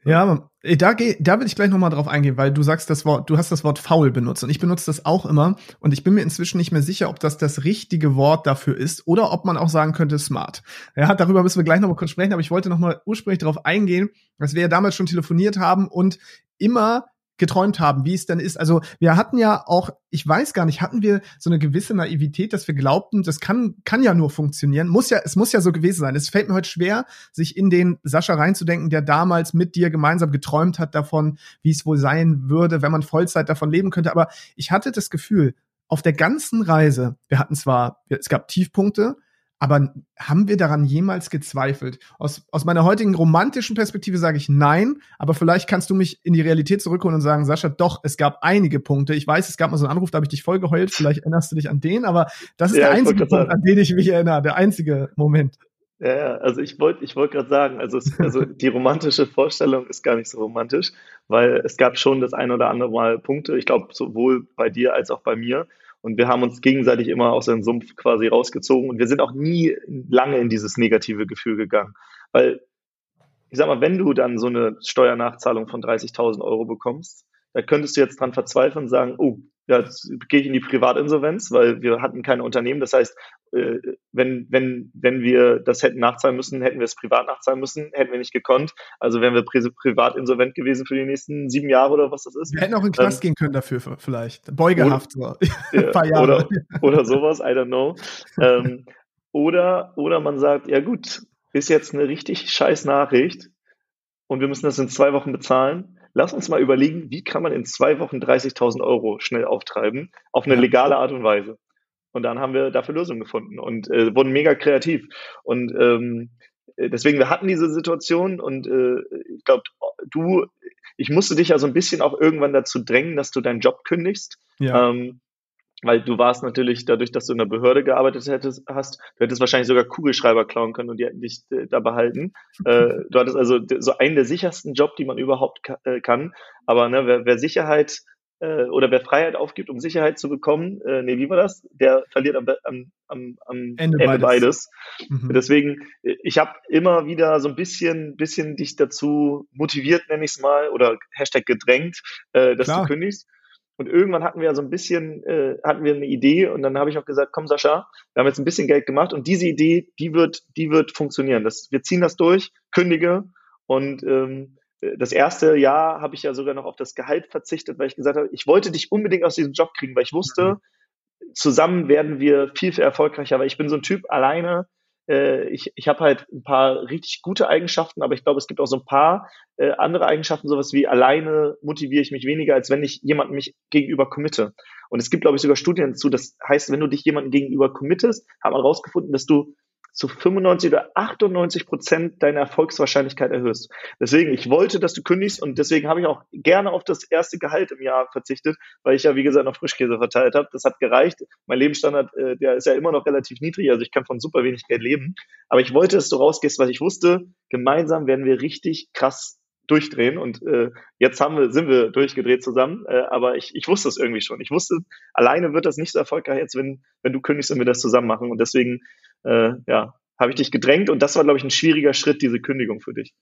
ja, da, geh, da will ich gleich nochmal drauf eingehen, weil du sagst das Wort, du hast das Wort faul benutzt und ich benutze das auch immer und ich bin mir inzwischen nicht mehr sicher, ob das das richtige Wort dafür ist oder ob man auch sagen könnte smart. Ja, darüber müssen wir gleich nochmal kurz sprechen, aber ich wollte nochmal ursprünglich darauf eingehen, dass wir ja damals schon telefoniert haben und immer geträumt haben, wie es denn ist. Also wir hatten ja auch, ich weiß gar nicht, hatten wir so eine gewisse Naivität, dass wir glaubten, das kann, kann ja nur funktionieren. Muss ja, es muss ja so gewesen sein. Es fällt mir heute schwer, sich in den Sascha reinzudenken, der damals mit dir gemeinsam geträumt hat davon, wie es wohl sein würde, wenn man Vollzeit davon leben könnte. Aber ich hatte das Gefühl, auf der ganzen Reise, wir hatten zwar, es gab Tiefpunkte, aber haben wir daran jemals gezweifelt? Aus, aus meiner heutigen romantischen Perspektive sage ich nein, aber vielleicht kannst du mich in die Realität zurückholen und sagen, Sascha, doch, es gab einige Punkte. Ich weiß, es gab mal so einen Anruf, da habe ich dich voll geheult, vielleicht erinnerst du dich an den, aber das ist ja, der einzige Punkt, an den ich mich erinnere, der einzige Moment. Ja, ja, also ich wollte ich wollte gerade sagen, also, es, also die romantische Vorstellung ist gar nicht so romantisch, weil es gab schon das ein oder andere Mal Punkte, ich glaube sowohl bei dir als auch bei mir, und wir haben uns gegenseitig immer aus dem Sumpf quasi rausgezogen und wir sind auch nie lange in dieses negative Gefühl gegangen. Weil, ich sag mal, wenn du dann so eine Steuernachzahlung von 30.000 Euro bekommst, da könntest du jetzt dran verzweifeln und sagen, oh, ja, jetzt gehe ich in die Privatinsolvenz, weil wir hatten keine Unternehmen. Das heißt, äh, wenn, wenn, wenn wir das hätten nachzahlen müssen, hätten wir es privat nachzahlen müssen, hätten wir nicht gekonnt. Also wären wir pri privat insolvent gewesen für die nächsten sieben Jahre oder was das ist. Wir hätten auch in den Knast ähm, gehen können dafür vielleicht. Beugehaft. Oder, so. Ein paar Jahre. Oder, oder sowas, I don't know. ähm, oder, oder man sagt, ja gut, ist jetzt eine richtig scheiß Nachricht und wir müssen das in zwei Wochen bezahlen lass uns mal überlegen, wie kann man in zwei Wochen 30.000 Euro schnell auftreiben, auf eine legale Art und Weise. Und dann haben wir dafür Lösungen gefunden und äh, wurden mega kreativ. Und ähm, deswegen, wir hatten diese Situation und äh, ich glaube, du, ich musste dich ja so ein bisschen auch irgendwann dazu drängen, dass du deinen Job kündigst. Ja. Ähm, weil du warst natürlich dadurch, dass du in der Behörde gearbeitet hättest, hast, du hättest wahrscheinlich sogar Kugelschreiber klauen können und die hätten dich äh, da behalten. äh, du hattest also so einen der sichersten Job, die man überhaupt äh, kann. Aber ne, wer, wer Sicherheit oder wer Freiheit aufgibt, um Sicherheit zu bekommen, äh, nee, wie war das? Der verliert am, am, am, am Ende, Ende beides. beides. Mhm. Deswegen, ich habe immer wieder so ein bisschen, bisschen dich dazu motiviert, nenne ich es mal, oder Hashtag gedrängt, äh, dass Klar. du kündigst. Und irgendwann hatten wir ja so ein bisschen, äh, hatten wir eine Idee und dann habe ich auch gesagt, komm Sascha, wir haben jetzt ein bisschen Geld gemacht und diese Idee, die wird, die wird funktionieren. Das, wir ziehen das durch, kündige und ähm, das erste Jahr habe ich ja sogar noch auf das Gehalt verzichtet, weil ich gesagt habe, ich wollte dich unbedingt aus diesem Job kriegen, weil ich wusste, mhm. zusammen werden wir viel, viel erfolgreicher, weil ich bin so ein Typ alleine, äh, ich, ich habe halt ein paar richtig gute Eigenschaften, aber ich glaube, es gibt auch so ein paar äh, andere Eigenschaften, sowas wie alleine motiviere ich mich weniger, als wenn ich jemanden mich gegenüber committe. Und es gibt, glaube ich, sogar Studien dazu, das heißt, wenn du dich jemandem gegenüber committest, hat man rausgefunden, dass du zu 95 oder 98 Prozent deine Erfolgswahrscheinlichkeit erhöhst. Deswegen, ich wollte, dass du kündigst und deswegen habe ich auch gerne auf das erste Gehalt im Jahr verzichtet, weil ich ja, wie gesagt, noch Frischkäse verteilt habe. Das hat gereicht. Mein Lebensstandard, äh, der ist ja immer noch relativ niedrig, also ich kann von super wenig Geld leben. Aber ich wollte, dass du rausgehst, weil ich wusste, gemeinsam werden wir richtig krass durchdrehen und äh, jetzt haben wir, sind wir durchgedreht zusammen, äh, aber ich, ich wusste es irgendwie schon. Ich wusste, alleine wird das nicht so erfolgreich jetzt, wenn, wenn du kündigst und wir das zusammen machen und deswegen äh, ja, habe ich dich gedrängt und das war, glaube ich, ein schwieriger Schritt, diese Kündigung für dich.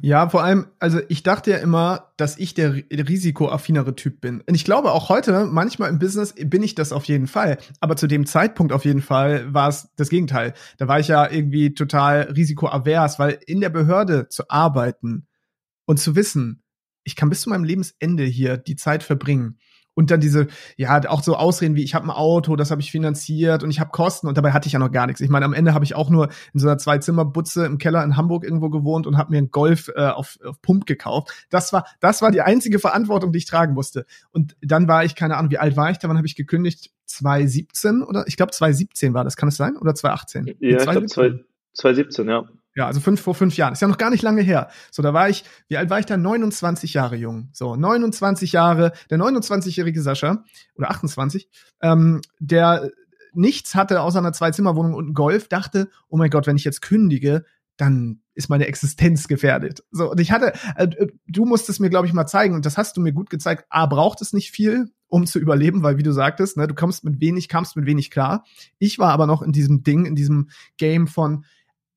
Ja, vor allem, also ich dachte ja immer, dass ich der risikoaffinere Typ bin. Und ich glaube auch heute, manchmal im Business bin ich das auf jeden Fall. Aber zu dem Zeitpunkt auf jeden Fall war es das Gegenteil. Da war ich ja irgendwie total risikoavers, weil in der Behörde zu arbeiten und zu wissen, ich kann bis zu meinem Lebensende hier die Zeit verbringen Und dann diese, ja, auch so Ausreden wie, ich habe ein Auto, das habe ich finanziert und ich habe Kosten und dabei hatte ich ja noch gar nichts. Ich meine, am Ende habe ich auch nur in so einer Zwei-Zimmer-Butze im Keller in Hamburg irgendwo gewohnt und habe mir einen Golf äh, auf, auf Pump gekauft. Das war, das war die einzige Verantwortung, die ich tragen musste. Und dann war ich, keine Ahnung, wie alt war ich da, wann habe ich gekündigt? 2017 oder? Ich glaube 2017 war das, kann es sein? Oder 2018? Ja, ich glaube 2017, ja. Ja, also fünf, vor fünf Jahren. Ist ja noch gar nicht lange her. So, da war ich, wie alt war ich da? 29 Jahre jung. So, 29 Jahre, der 29-jährige Sascha, oder 28, ähm, der nichts hatte außer einer Zwei-Zimmer-Wohnung und einem Golf, dachte, oh mein Gott, wenn ich jetzt kündige, dann ist meine Existenz gefährdet. So, und ich hatte, äh, du musstest mir, glaube ich, mal zeigen, und das hast du mir gut gezeigt, A, braucht es nicht viel, um zu überleben, weil, wie du sagtest, ne, du kommst mit wenig, kamst mit wenig klar. Ich war aber noch in diesem Ding, in diesem Game von,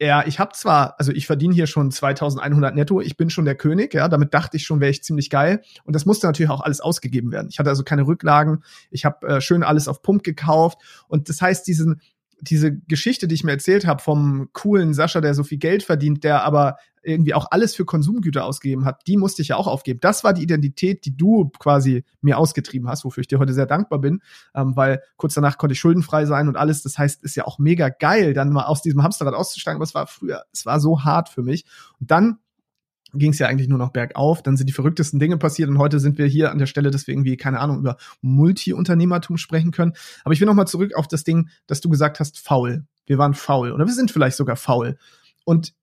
ja, ich habe zwar, also ich verdiene hier schon 2100 netto, ich bin schon der König, ja, damit dachte ich schon, wäre ich ziemlich geil. Und das musste natürlich auch alles ausgegeben werden. Ich hatte also keine Rücklagen, ich habe äh, schön alles auf Pump gekauft. Und das heißt, diesen, diese Geschichte, die ich mir erzählt habe vom coolen Sascha, der so viel Geld verdient, der aber irgendwie auch alles für Konsumgüter ausgegeben hat, die musste ich ja auch aufgeben. Das war die Identität, die du quasi mir ausgetrieben hast, wofür ich dir heute sehr dankbar bin, ähm, weil kurz danach konnte ich schuldenfrei sein und alles. Das heißt, ist ja auch mega geil, dann mal aus diesem Hamsterrad auszusteigen. Aber es war früher, es war so hart für mich. Und dann ging es ja eigentlich nur noch bergauf. Dann sind die verrücktesten Dinge passiert und heute sind wir hier an der Stelle, dass wir irgendwie, keine Ahnung, über Multi-Unternehmertum sprechen können. Aber ich will nochmal zurück auf das Ding, dass du gesagt hast, faul. Wir waren faul oder wir sind vielleicht sogar faul. Und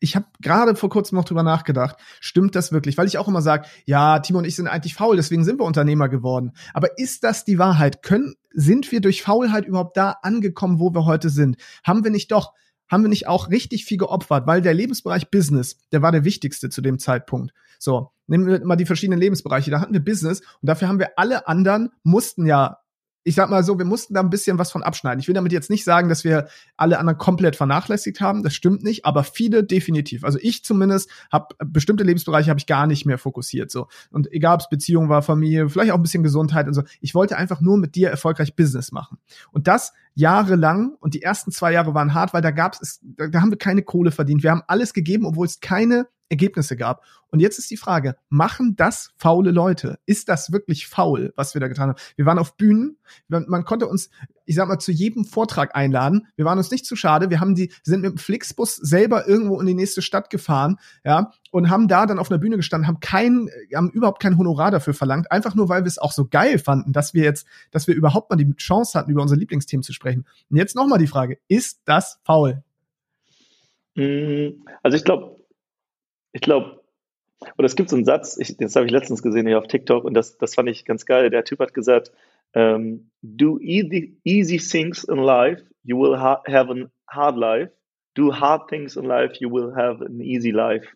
ich habe gerade vor kurzem noch drüber nachgedacht, stimmt das wirklich? Weil ich auch immer sage, ja, Timo und ich sind eigentlich faul, deswegen sind wir Unternehmer geworden. Aber ist das die Wahrheit? Können, sind wir durch Faulheit überhaupt da angekommen, wo wir heute sind? Haben wir nicht doch haben wir nicht auch richtig viel geopfert, weil der Lebensbereich Business, der war der wichtigste zu dem Zeitpunkt. So, nehmen wir mal die verschiedenen Lebensbereiche. Da hatten wir Business und dafür haben wir alle anderen mussten ja ich sag mal so, wir mussten da ein bisschen was von abschneiden. Ich will damit jetzt nicht sagen, dass wir alle anderen komplett vernachlässigt haben. Das stimmt nicht, aber viele definitiv. Also ich zumindest habe bestimmte Lebensbereiche habe ich gar nicht mehr fokussiert so. Und egal ob es Beziehung war, Familie, vielleicht auch ein bisschen Gesundheit und so. Ich wollte einfach nur mit dir erfolgreich Business machen. Und das jahrelang und die ersten zwei Jahre waren hart, weil da gab es, da, da haben wir keine Kohle verdient. Wir haben alles gegeben, obwohl es keine Ergebnisse gab. Und jetzt ist die Frage, machen das faule Leute? Ist das wirklich faul, was wir da getan haben? Wir waren auf Bühnen, man konnte uns, ich sag mal, zu jedem Vortrag einladen. Wir waren uns nicht zu schade. Wir haben die, sind mit dem Flixbus selber irgendwo in die nächste Stadt gefahren, ja, und haben da dann auf einer Bühne gestanden, haben kein, haben überhaupt kein Honorar dafür verlangt, einfach nur, weil wir es auch so geil fanden, dass wir jetzt, dass wir überhaupt mal die Chance hatten, über unsere Lieblingsthemen zu sprechen. Und jetzt nochmal die Frage, ist das faul? Mm, also ich glaube, ich glaube, oder es gibt so einen Satz, ich, das habe ich letztens gesehen hier auf TikTok und das, das fand ich ganz geil. Der Typ hat gesagt, um, ähm, do easy, easy things in life, you will ha have a hard life. Do hard things in life, you will have an easy life.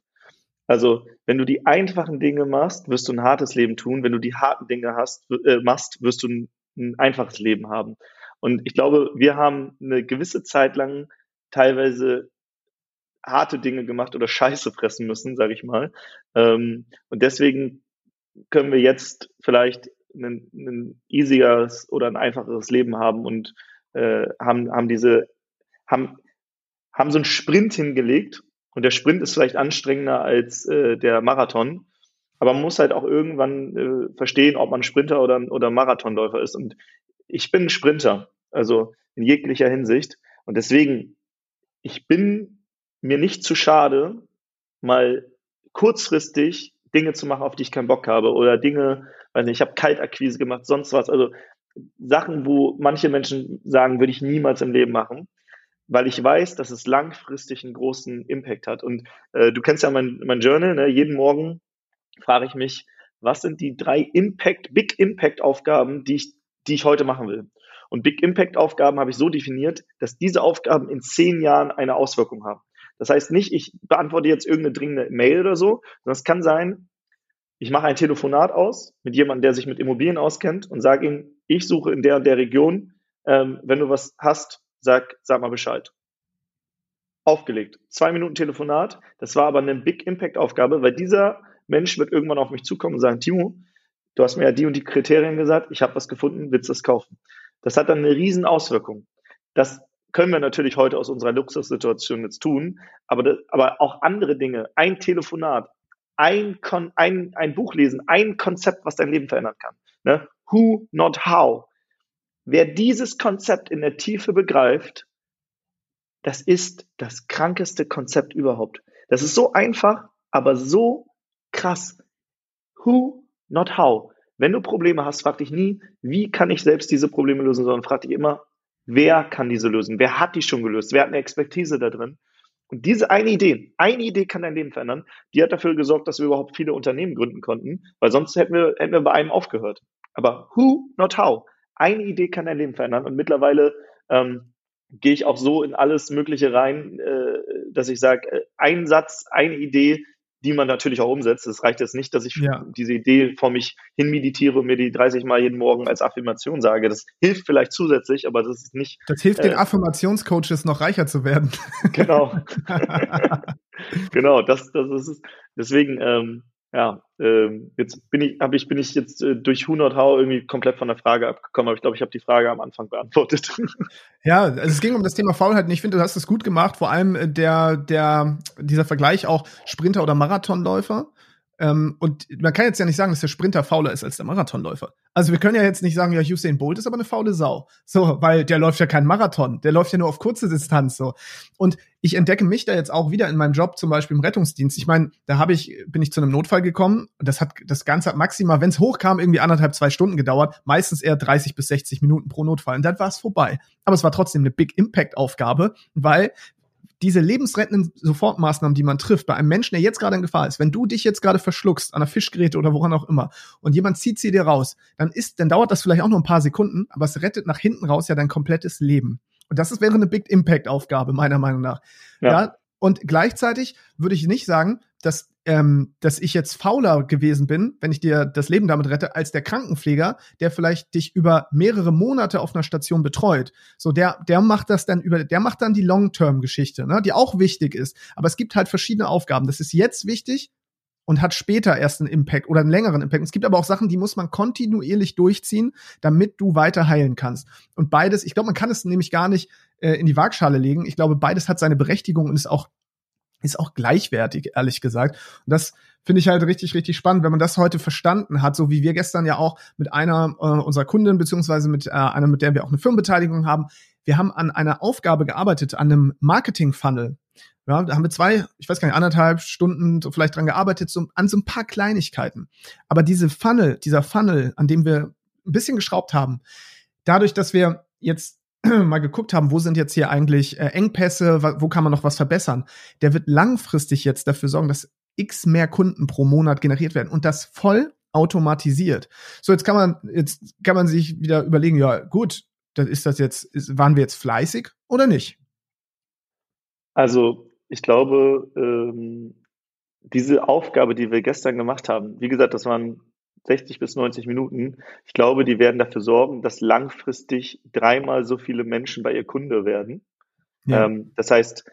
Also, wenn du die einfachen Dinge machst, wirst du ein hartes Leben tun. Wenn du die harten Dinge hast, äh, machst, wirst du ein, ein einfaches Leben haben. Und ich glaube, wir haben eine gewisse Zeit lang teilweise harte Dinge gemacht oder Scheiße fressen müssen, sage ich mal. Ähm, und deswegen können wir jetzt vielleicht ein, ein easieres oder ein einfacheres Leben haben und äh, haben, haben diese, haben, haben so einen Sprint hingelegt und der Sprint ist vielleicht anstrengender als äh, der Marathon. Aber man muss halt auch irgendwann äh, verstehen, ob man Sprinter oder, oder Marathonläufer ist. Und ich bin ein Sprinter, also in jeglicher Hinsicht. Und deswegen, ich bin mir nicht zu schade, mal kurzfristig Dinge zu machen, auf die ich keinen Bock habe oder Dinge, weiß nicht, ich habe Kaltakquise gemacht, sonst was, also Sachen, wo manche Menschen sagen, würde ich niemals im Leben machen, weil ich weiß, dass es langfristig einen großen Impact hat. Und äh, du kennst ja mein, mein Journal, ne? jeden Morgen frage ich mich, was sind die drei Impact, Big Impact Aufgaben, die ich, die ich heute machen will. Und Big Impact Aufgaben habe ich so definiert, dass diese Aufgaben in zehn Jahren eine Auswirkung haben. Das heißt nicht, ich beantworte jetzt irgendeine dringende Mail oder so, sondern es kann sein, ich mache ein Telefonat aus mit jemandem, der sich mit Immobilien auskennt und sage ihm, ich suche in der und der Region, ähm, wenn du was hast, sag, sag mal Bescheid. Aufgelegt. Zwei Minuten Telefonat. Das war aber eine Big Impact Aufgabe, weil dieser Mensch wird irgendwann auf mich zukommen und sagen, Timo, du hast mir ja die und die Kriterien gesagt, ich habe was gefunden, willst du das kaufen? Das hat dann eine riesen Auswirkung. Das können wir natürlich heute aus unserer Luxussituation jetzt tun, aber, das, aber auch andere Dinge, ein Telefonat, ein, Kon ein, ein Buch lesen, ein Konzept, was dein Leben verändern kann. Ne? Who, not how. Wer dieses Konzept in der Tiefe begreift, das ist das krankeste Konzept überhaupt. Das ist so einfach, aber so krass. Who, not how. Wenn du Probleme hast, frag dich nie, wie kann ich selbst diese Probleme lösen, sondern frag dich immer, wer kann diese lösen? Wer hat die schon gelöst? Wer hat eine Expertise da drin? Und diese eine Idee, eine Idee kann dein Leben verändern, die hat dafür gesorgt, dass wir überhaupt viele Unternehmen gründen konnten, weil sonst hätten wir, hätten wir bei einem aufgehört. Aber who, not how. Eine Idee kann dein Leben verändern. Und mittlerweile ähm, gehe ich auch so in alles Mögliche rein, äh, dass ich sage, äh, ein Satz, eine Idee, die man natürlich auch umsetzt. Es reicht jetzt nicht, dass ich ja. diese Idee vor mich hin meditiere und mir die 30 Mal jeden Morgen als Affirmation sage. Das hilft vielleicht zusätzlich, aber das ist nicht. Das hilft äh, den Affirmationscoaches noch reicher zu werden. Genau. genau, das, das ist deswegen, ähm, ja, ähm, jetzt bin ich, habe ich, bin ich jetzt äh, durch Hunert Hau irgendwie komplett von der Frage abgekommen, aber ich glaube, ich habe die Frage am Anfang beantwortet. Ja, also es ging um das Thema Faulheit und ich finde, du hast es gut gemacht, vor allem äh, der, der, dieser Vergleich auch Sprinter oder Marathonläufer. Ähm, und man kann jetzt ja nicht sagen, dass der Sprinter fauler ist als der Marathonläufer. Also wir können ja jetzt nicht sagen, ja, Usain Bolt ist aber eine faule Sau. So, weil der läuft ja keinen Marathon, der läuft ja nur auf kurze Distanz so. Und ich entdecke mich da jetzt auch wieder in meinem Job, zum Beispiel im Rettungsdienst. Ich meine, da habe ich, bin ich zu einem Notfall gekommen. Das hat das Ganze hat maximal, wenn es hochkam, irgendwie anderthalb, zwei Stunden gedauert, meistens eher 30 bis 60 Minuten pro Notfall. Und dann war es vorbei. Aber es war trotzdem eine Big Impact-Aufgabe, weil diese lebensrettenden Sofortmaßnahmen, die man trifft, bei einem Menschen, der jetzt gerade in Gefahr ist, wenn du dich jetzt gerade verschluckst an einer Fischgeräte oder woran auch immer und jemand zieht sie dir raus, dann ist, dann dauert das vielleicht auch nur ein paar Sekunden, aber es rettet nach hinten raus ja dein komplettes Leben. Und das ist, wäre eine Big Impact Aufgabe, meiner Meinung nach. Ja. ja. Und gleichzeitig würde ich nicht sagen, dass ähm, dass ich jetzt fauler gewesen bin, wenn ich dir das Leben damit rette, als der Krankenpfleger, der vielleicht dich über mehrere Monate auf einer Station betreut. So, der, der macht das dann über, der macht dann die Long-Term-Geschichte, ne, die auch wichtig ist. Aber es gibt halt verschiedene Aufgaben. Das ist jetzt wichtig und hat später erst einen Impact oder einen längeren Impact. Es gibt aber auch Sachen, die muss man kontinuierlich durchziehen, damit du weiter heilen kannst. Und beides, ich glaube, man kann es nämlich gar nicht äh, in die Waagschale legen. Ich glaube, beides hat seine Berechtigung und ist auch ist auch gleichwertig, ehrlich gesagt. Und das finde ich halt richtig, richtig spannend, wenn man das heute verstanden hat, so wie wir gestern ja auch mit einer äh, unserer Kunden, beziehungsweise mit äh, einer, mit der wir auch eine Firmenbeteiligung haben. Wir haben an einer Aufgabe gearbeitet, an einem Marketing-Funnel. Ja, da haben wir zwei, ich weiß gar nicht, anderthalb Stunden so vielleicht dran gearbeitet, so, an so ein paar Kleinigkeiten. Aber diese Funnel, dieser Funnel, an dem wir ein bisschen geschraubt haben, dadurch, dass wir jetzt mal geguckt haben, wo sind jetzt hier eigentlich äh, Engpässe, wo kann man noch was verbessern, der wird langfristig jetzt dafür sorgen, dass x mehr Kunden pro Monat generiert werden und das voll automatisiert. So, jetzt kann man, jetzt kann man sich wieder überlegen, ja, gut, dann ist das jetzt, ist, waren wir jetzt fleißig oder nicht? Also, ich glaube, ähm, diese Aufgabe, die wir gestern gemacht haben, wie gesagt, das waren 60 bis 90 Minuten. Ich glaube, die werden dafür sorgen, dass langfristig dreimal so viele Menschen bei ihr Kunde werden. Ja. Ähm, das heißt,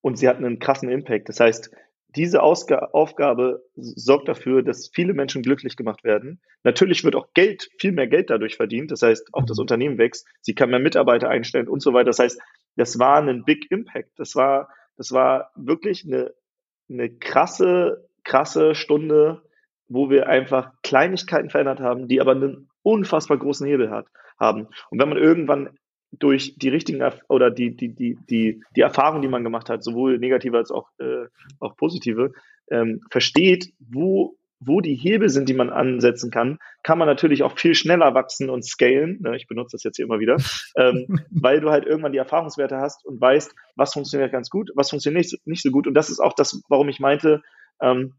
und sie hatten einen krassen Impact. Das heißt, diese Ausga Aufgabe sorgt dafür, dass viele Menschen glücklich gemacht werden. Natürlich wird auch Geld, viel mehr Geld dadurch verdient. Das heißt, auch das mhm. Unternehmen wächst. Sie kann mehr Mitarbeiter einstellen und so weiter. Das heißt, das war ein Big Impact. Das war, das war wirklich eine, eine krasse, krasse Stunde wo wir einfach Kleinigkeiten verändert haben, die aber einen unfassbar großen Hebel hat, haben. Und wenn man irgendwann durch die richtigen oder die, die, die, die, die Erfahrung, die man gemacht hat, sowohl negative als auch, äh, auch positive, ähm, versteht, wo, wo die Hebel sind, die man ansetzen kann, kann man natürlich auch viel schneller wachsen und scalen. Ne, ich benutze das jetzt hier immer wieder, ähm, weil du halt irgendwann die Erfahrungswerte hast und weißt, was funktioniert ganz gut, was funktioniert nicht, nicht so gut. Und das ist auch das, warum ich meinte, ähm,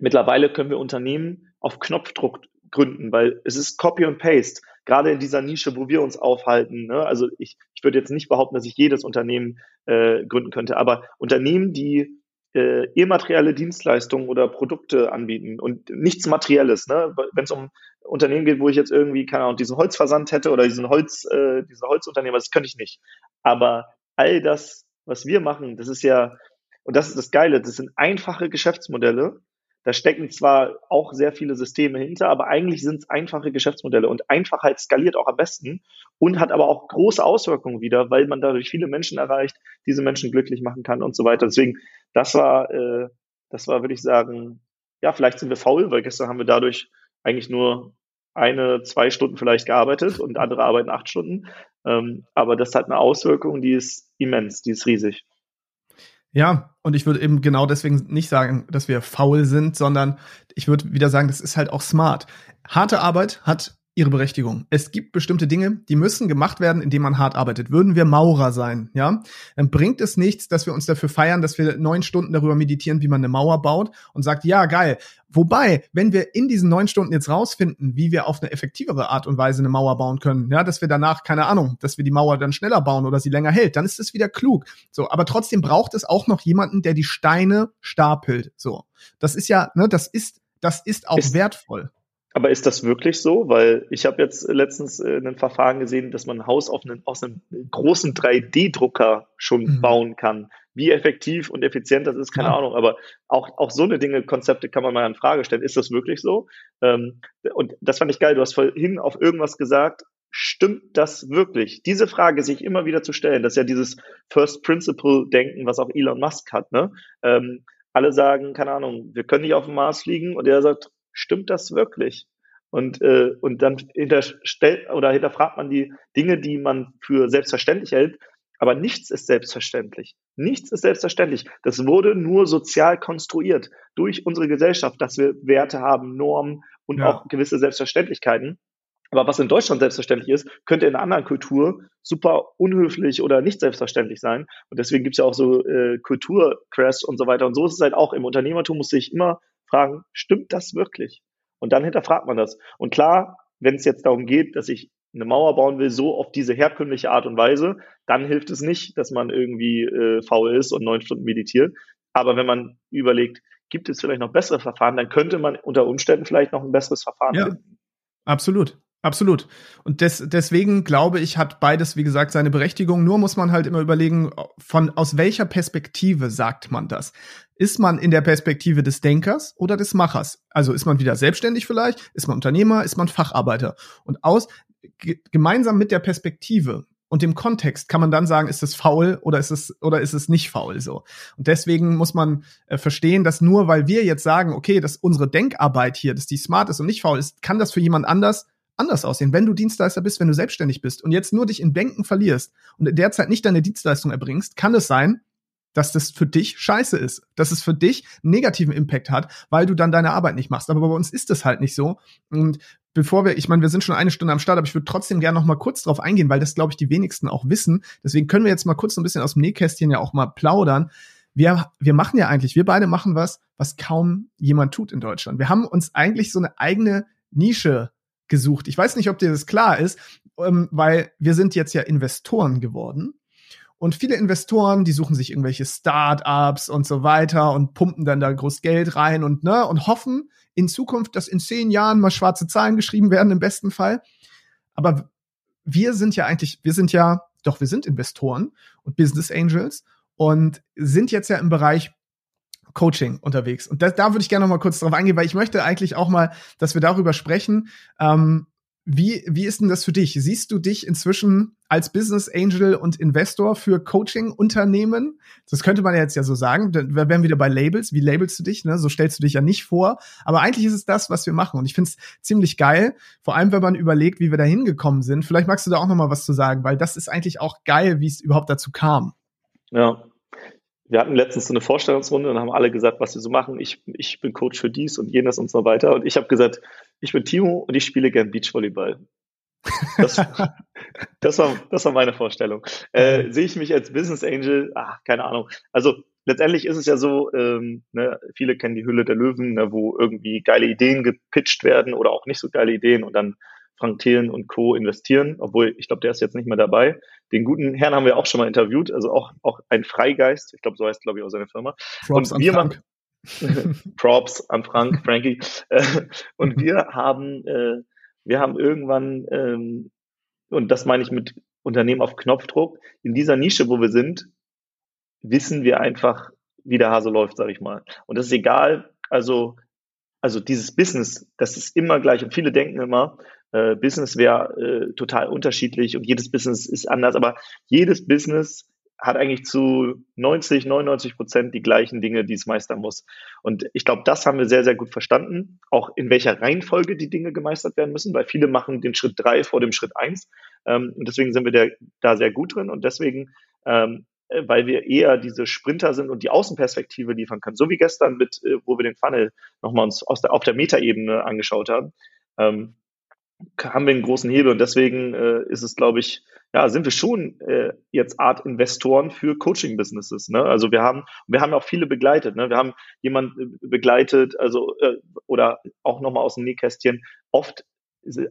Mittlerweile können wir Unternehmen auf Knopfdruck gründen, weil es ist Copy und Paste. Gerade in dieser Nische, wo wir uns aufhalten. Ne? Also ich, ich würde jetzt nicht behaupten, dass ich jedes Unternehmen äh, gründen könnte, aber Unternehmen, die äh, immaterielle Dienstleistungen oder Produkte anbieten und nichts Materielles. Ne? Wenn es um Unternehmen geht, wo ich jetzt irgendwie, keine Ahnung, diesen Holzversand hätte oder diesen Holz, äh, diese Holzunternehmer, das könnte ich nicht. Aber all das, was wir machen, das ist ja, und das ist das Geile, das sind einfache Geschäftsmodelle, da stecken zwar auch sehr viele Systeme hinter, aber eigentlich sind es einfache Geschäftsmodelle und Einfachheit skaliert auch am besten und hat aber auch große Auswirkungen wieder, weil man dadurch viele Menschen erreicht, diese Menschen glücklich machen kann und so weiter. Deswegen, das war, äh, das war, würde ich sagen, ja, vielleicht sind wir faul, weil gestern haben wir dadurch eigentlich nur eine, zwei Stunden vielleicht gearbeitet und andere arbeiten acht Stunden. Ähm, aber das hat eine Auswirkung, die ist immens, die ist riesig. Ja, und ich würde eben genau deswegen nicht sagen, dass wir faul sind, sondern ich würde wieder sagen, das ist halt auch smart. Harte Arbeit hat ihre Berechtigung. Es gibt bestimmte Dinge, die müssen gemacht werden, indem man hart arbeitet. Würden wir Maurer sein, ja, dann bringt es nichts, dass wir uns dafür feiern, dass wir neun Stunden darüber meditieren, wie man eine Mauer baut und sagt, ja, geil. Wobei, wenn wir in diesen neun Stunden jetzt rausfinden, wie wir auf eine effektivere Art und Weise eine Mauer bauen können, ja, dass wir danach, keine Ahnung, dass wir die Mauer dann schneller bauen oder sie länger hält, dann ist es wieder klug. So, aber trotzdem braucht es auch noch jemanden, der die Steine stapelt. So, das ist ja, ne, das ist, das ist auch ist, wertvoll. Aber ist das wirklich so? Weil ich habe jetzt letztens äh, ein Verfahren gesehen, dass man ein Haus auf einen, aus einem großen 3D-Drucker schon mhm. bauen kann. Wie effektiv und effizient das ist, keine ja. Ahnung. Aber auch, auch so eine Dinge, Konzepte kann man mal in Frage stellen. Ist das wirklich so? Ähm, und das fand ich geil. Du hast vorhin auf irgendwas gesagt. Stimmt das wirklich? Diese Frage sich immer wieder zu stellen, das ist ja dieses First Principle Denken, was auch Elon Musk hat. Ne? Ähm, alle sagen, keine Ahnung, wir können nicht auf dem Mars fliegen und er sagt, stimmt das wirklich? Und, äh, und dann hinterstellt oder hinterfragt man die Dinge, die man für selbstverständlich hält. Aber nichts ist selbstverständlich. Nichts ist selbstverständlich. Das wurde nur sozial konstruiert durch unsere Gesellschaft, dass wir Werte haben, Normen und ja. auch gewisse Selbstverständlichkeiten. Aber was in Deutschland selbstverständlich ist, könnte in einer anderen Kultur super unhöflich oder nicht selbstverständlich sein. Und deswegen gibt es ja auch so äh, Kulturcrash und so weiter. Und so ist es halt auch im Unternehmertum, muss ich immer fragen, stimmt das wirklich? Und dann hinterfragt man das. Und klar, wenn es jetzt darum geht, dass ich eine Mauer bauen will, so auf diese herkömmliche Art und Weise, dann hilft es nicht, dass man irgendwie äh, faul ist und neun Stunden meditiert. Aber wenn man überlegt, gibt es vielleicht noch bessere Verfahren, dann könnte man unter Umständen vielleicht noch ein besseres Verfahren ja, finden. Absolut. Absolut. Und des, deswegen glaube ich, hat beides, wie gesagt, seine Berechtigung. Nur muss man halt immer überlegen, von aus welcher Perspektive sagt man das? Ist man in der Perspektive des Denkers oder des Machers? Also ist man wieder selbstständig vielleicht? Ist man Unternehmer? Ist man Facharbeiter? Und aus, gemeinsam mit der Perspektive und dem Kontext kann man dann sagen, ist es faul oder ist es oder ist es nicht faul so. Und deswegen muss man äh, verstehen, dass nur weil wir jetzt sagen, okay, dass unsere Denkarbeit hier, dass die smart ist und nicht faul ist, kann das für jemand anders anders aussehen. Wenn du Dienstleister bist, wenn du selbstständig bist und jetzt nur dich in Denken verlierst und in der Zeit nicht deine Dienstleistung erbringst, kann es sein, dass das für dich scheiße ist, dass es für dich negativen Impact hat, weil du dann deine Arbeit nicht machst. Aber bei uns ist es halt nicht so. Und bevor wir, ich meine, wir sind schon eine Stunde am Start, aber ich würde trotzdem gerne noch mal kurz drauf eingehen, weil das, glaube ich, die wenigsten auch wissen. Deswegen können wir jetzt mal kurz so ein bisschen aus dem Nähkästchen ja auch mal plaudern. Wir, wir machen ja eigentlich, wir beide machen was, was kaum jemand tut in Deutschland. Wir haben uns eigentlich so eine eigene Nische gesucht. Ich weiß nicht, ob dir das klar ist, ähm, weil wir sind jetzt ja Investoren geworden. Und viele Investoren, die suchen sich irgendwelche Start-ups und so weiter und pumpen dann da groß Geld rein und ne und hoffen in Zukunft, dass in zehn Jahren mal schwarze Zahlen geschrieben werden im besten Fall. Aber wir sind ja eigentlich, wir sind ja, doch wir sind Investoren und Business Angels und sind jetzt ja im Bereich Coaching unterwegs. Und das, da würde ich gerne noch mal kurz drauf eingehen, weil ich möchte eigentlich auch mal, dass wir darüber sprechen. Ähm, wie, wie ist denn das für dich? Siehst du dich inzwischen als Business Angel und Investor für Coaching-Unternehmen? Das könnte man ja jetzt ja so sagen. Wir wären wieder bei Labels. Wie labelst du dich? Ne? So stellst du dich ja nicht vor. Aber eigentlich ist es das, was wir machen. Und ich finde es ziemlich geil. Vor allem, wenn man überlegt, wie wir da hingekommen sind. Vielleicht magst du da auch noch mal was zu sagen, weil das ist eigentlich auch geil, wie es überhaupt dazu kam. Ja, wir hatten letztens so eine Vorstellungsrunde und haben alle gesagt, was wir so machen. Ich, ich bin Coach für dies und jenes und so weiter. Und ich habe gesagt, ich bin Timo und ich spiele gern Beachvolleyball. Das, das, war, das war meine Vorstellung. Äh, Sehe ich mich als Business Angel? Ach, keine Ahnung. Also letztendlich ist es ja so, ähm, ne, viele kennen die Hülle der Löwen, ne, wo irgendwie geile Ideen gepitcht werden oder auch nicht so geile Ideen und dann Frank Thelen und Co. investieren, obwohl ich glaube, der ist jetzt nicht mehr dabei. Den guten Herrn haben wir auch schon mal interviewt, also auch, auch ein Freigeist, ich glaube, so heißt, glaube ich, auch seine Firma. Props und wir machen Props an Frank, Frankie. und wir haben, äh, wir haben irgendwann, ähm, und das meine ich mit Unternehmen auf Knopfdruck, in dieser Nische, wo wir sind, wissen wir einfach, wie der Hase läuft, sage ich mal. Und das ist egal, also also dieses Business, das ist immer gleich. Und viele denken immer, äh, Business wäre äh, total unterschiedlich und jedes Business ist anders, aber jedes Business hat eigentlich zu 90, 99 Prozent die gleichen Dinge, die es meistern muss. Und ich glaube, das haben wir sehr, sehr gut verstanden. Auch in welcher Reihenfolge die Dinge gemeistert werden müssen, weil viele machen den Schritt drei vor dem Schritt eins. Ähm, und deswegen sind wir der, da sehr gut drin. Und deswegen, ähm, äh, weil wir eher diese Sprinter sind und die Außenperspektive liefern können. So wie gestern mit, äh, wo wir den Funnel nochmal uns aus der, auf der Metaebene angeschaut haben. Ähm, haben wir einen großen Hebel und deswegen äh, ist es, glaube ich, ja, sind wir schon äh, jetzt Art Investoren für Coaching-Businesses. Ne? Also wir haben, wir haben auch viele begleitet. Ne? Wir haben jemanden begleitet, also äh, oder auch nochmal aus dem Nähkästchen. Oft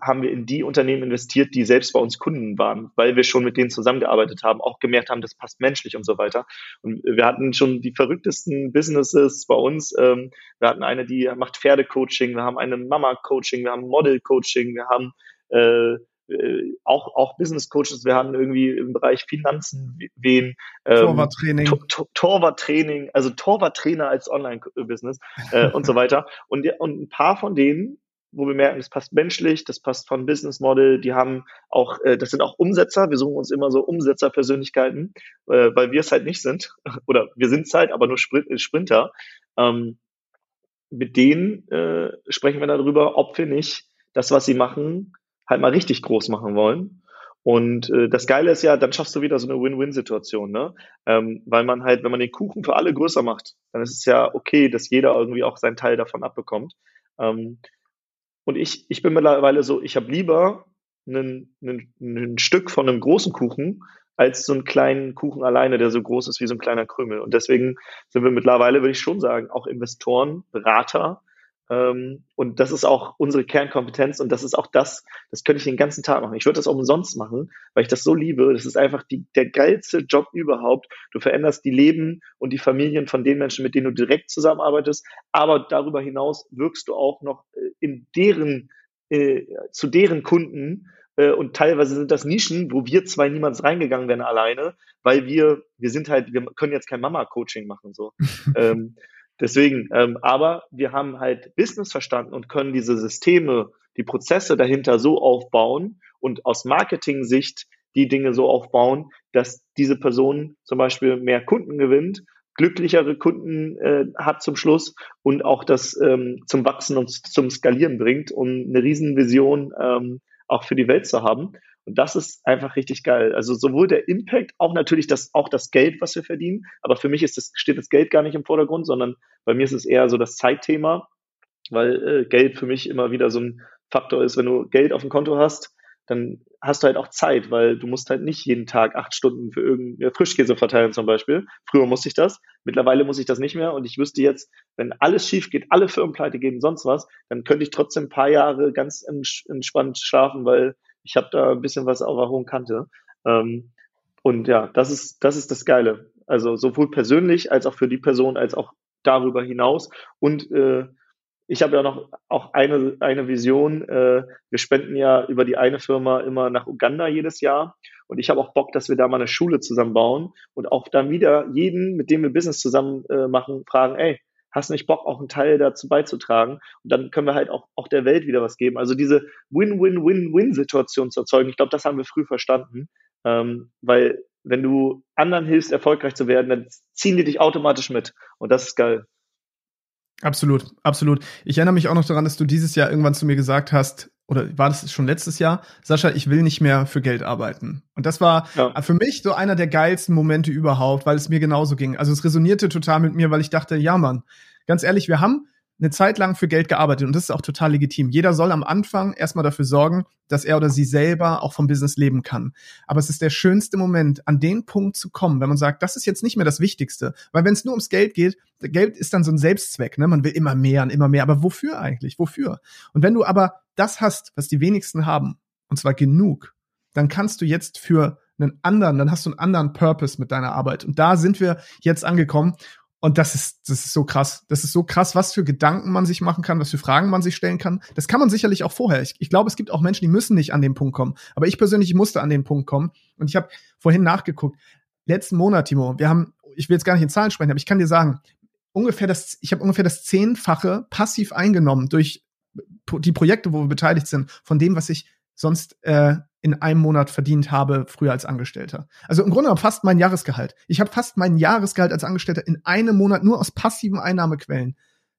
haben wir in die Unternehmen investiert, die selbst bei uns Kunden waren, weil wir schon mit denen zusammengearbeitet haben, auch gemerkt haben, das passt menschlich und so weiter. Und wir hatten schon die verrücktesten Businesses bei uns. Ähm, wir hatten eine, die macht Pferdecoaching, wir haben eine Mama-Coaching, wir haben Model-Coaching, wir haben äh, äh, auch, auch Business Coaches, wir haben irgendwie im Bereich Finanzen wen. Ähm, Torwarttraining. Tor, Torwarttraining, also Torwarttrainer als Online-Business äh, und so weiter. Und, und ein paar von denen wo wir merken, das passt menschlich, das passt von Business Model, die haben auch, äh, das sind auch Umsetzer, wir suchen uns immer so Umsetzerpersönlichkeiten, äh, weil wir es halt nicht sind, oder wir sind es halt, aber nur äh, Sprinter. Ähm, mit denen sprechen wir darüber, ob wir nicht das, was sie machen, halt mal richtig groß machen wollen. Und das Geile ist ja, dann schaffst du wieder so eine Win-Win-Situation, ne? Ähm, weil man halt, wenn man den Kuchen für alle größer macht, dann ist es ja okay, dass jeder irgendwie auch seinen Teil davon abbekommt. Ähm, und ich, ich bin mittlerweile so, ich habe lieber ein Stück von einem großen Kuchen als so einen kleinen Kuchen alleine, der so groß ist wie so ein kleiner Krümel. Und deswegen sind wir mittlerweile, würde ich schon sagen, auch Investoren, Berater, ähm, und das ist auch unsere Kernkompetenz und das ist auch das, das könnte ich den ganzen Tag machen. Ich würde das auch umsonst machen, weil ich das so liebe. Das ist einfach die, der geilste Job überhaupt. Du veränderst die Leben und die Familien von den Menschen, mit denen du direkt zusammenarbeitest. Aber darüber hinaus wirkst du auch noch in deren, äh, zu deren Kunden, äh, und teilweise sind das Nischen, wo wir zwei niemals reingegangen wären alleine, weil wir, wir sind halt, wir können jetzt kein Mama-Coaching machen, so. ähm, Deswegen, ähm, aber wir haben halt Business verstanden und können diese Systeme, die Prozesse dahinter so aufbauen und aus Marketing-Sicht die Dinge so aufbauen, dass diese Person zum Beispiel mehr Kunden gewinnt, glücklichere Kunden äh, hat zum Schluss und auch das ähm, zum Wachsen und zum Skalieren bringt, um eine Riesenvision ähm, auch für die Welt zu haben. Und das ist einfach richtig geil. Also sowohl der Impact, auch natürlich das, auch das Geld, was wir verdienen. Aber für mich ist das, steht das Geld gar nicht im Vordergrund, sondern bei mir ist es eher so das Zeitthema, weil äh, Geld für mich immer wieder so ein Faktor ist. Wenn du Geld auf dem Konto hast, dann hast du halt auch Zeit, weil du musst halt nicht jeden Tag acht Stunden für irgendeine Frischkäse verteilen zum Beispiel. Früher musste ich das, mittlerweile muss ich das nicht mehr und ich wüsste jetzt, wenn alles schief geht, alle Firmen pleite gehen, sonst was, dann könnte ich trotzdem ein paar Jahre ganz entspannt schlafen, weil ich habe da ein bisschen was auf der hohen Kante. Ähm, und ja, das ist, das ist das Geile. Also sowohl persönlich als auch für die Person, als auch darüber hinaus. Und äh, ich habe ja noch auch eine, eine Vision. Äh, wir spenden ja über die eine Firma immer nach Uganda jedes Jahr. Und ich habe auch Bock, dass wir da mal eine Schule zusammenbauen und auch dann wieder jeden, mit dem wir Business zusammen äh, machen, fragen, ey, hast nicht Bock, auch einen Teil dazu beizutragen? Und dann können wir halt auch, auch der Welt wieder was geben. Also diese Win-Win-Win-Win-Situation zu erzeugen, ich glaube, das haben wir früh verstanden. Ähm, weil wenn du anderen hilfst, erfolgreich zu werden, dann ziehen die dich automatisch mit. Und das ist geil. Absolut, absolut. Ich erinnere mich auch noch daran, dass du dieses Jahr irgendwann zu mir gesagt hast, oder war das schon letztes Jahr, Sascha, ich will nicht mehr für Geld arbeiten. Und das war ja. für mich so einer der geilsten Momente überhaupt, weil es mir genauso ging. Also es resonierte total mit mir, weil ich dachte, ja Mann, ganz ehrlich, wir haben eine Zeit lang für Geld gearbeitet und das ist auch total legitim. Jeder soll am Anfang erstmal dafür sorgen, dass er oder sie selber auch vom Business leben kann. Aber es ist der schönste Moment, an den Punkt zu kommen, wenn man sagt, das ist jetzt nicht mehr das Wichtigste. Weil wenn es nur ums Geld geht, Geld ist dann so ein Selbstzweck, ne? Man will immer mehr und immer mehr. Aber wofür eigentlich? Wofür? Und wenn du aber das hast, was die wenigsten haben, und zwar genug, dann kannst du jetzt für einen anderen, dann hast du einen anderen Purpose mit deiner Arbeit. Und da sind wir jetzt angekommen. Und das ist, das ist so krass. Das ist so krass, was für Gedanken man sich machen kann, was für Fragen man sich stellen kann. Das kann man sicherlich auch vorher. Ich, ich glaube, es gibt auch Menschen, die müssen nicht an den Punkt kommen. Aber ich persönlich musste an den Punkt kommen. Und ich habe vorhin nachgeguckt. Letzten Monat, Timo, wir haben, ich will jetzt gar nicht in Zahlen sprechen, aber ich kann dir sagen, ungefähr das, ich habe ungefähr das Zehnfache passiv eingenommen durch die Projekte, wo wir beteiligt sind, von dem, was ich sonst äh, in einem Monat verdient habe, früher als Angestellter. Also im Grunde genommen fast mein Jahresgehalt. Ich habe fast mein Jahresgehalt als Angestellter in einem Monat nur aus passiven Einnahmequellen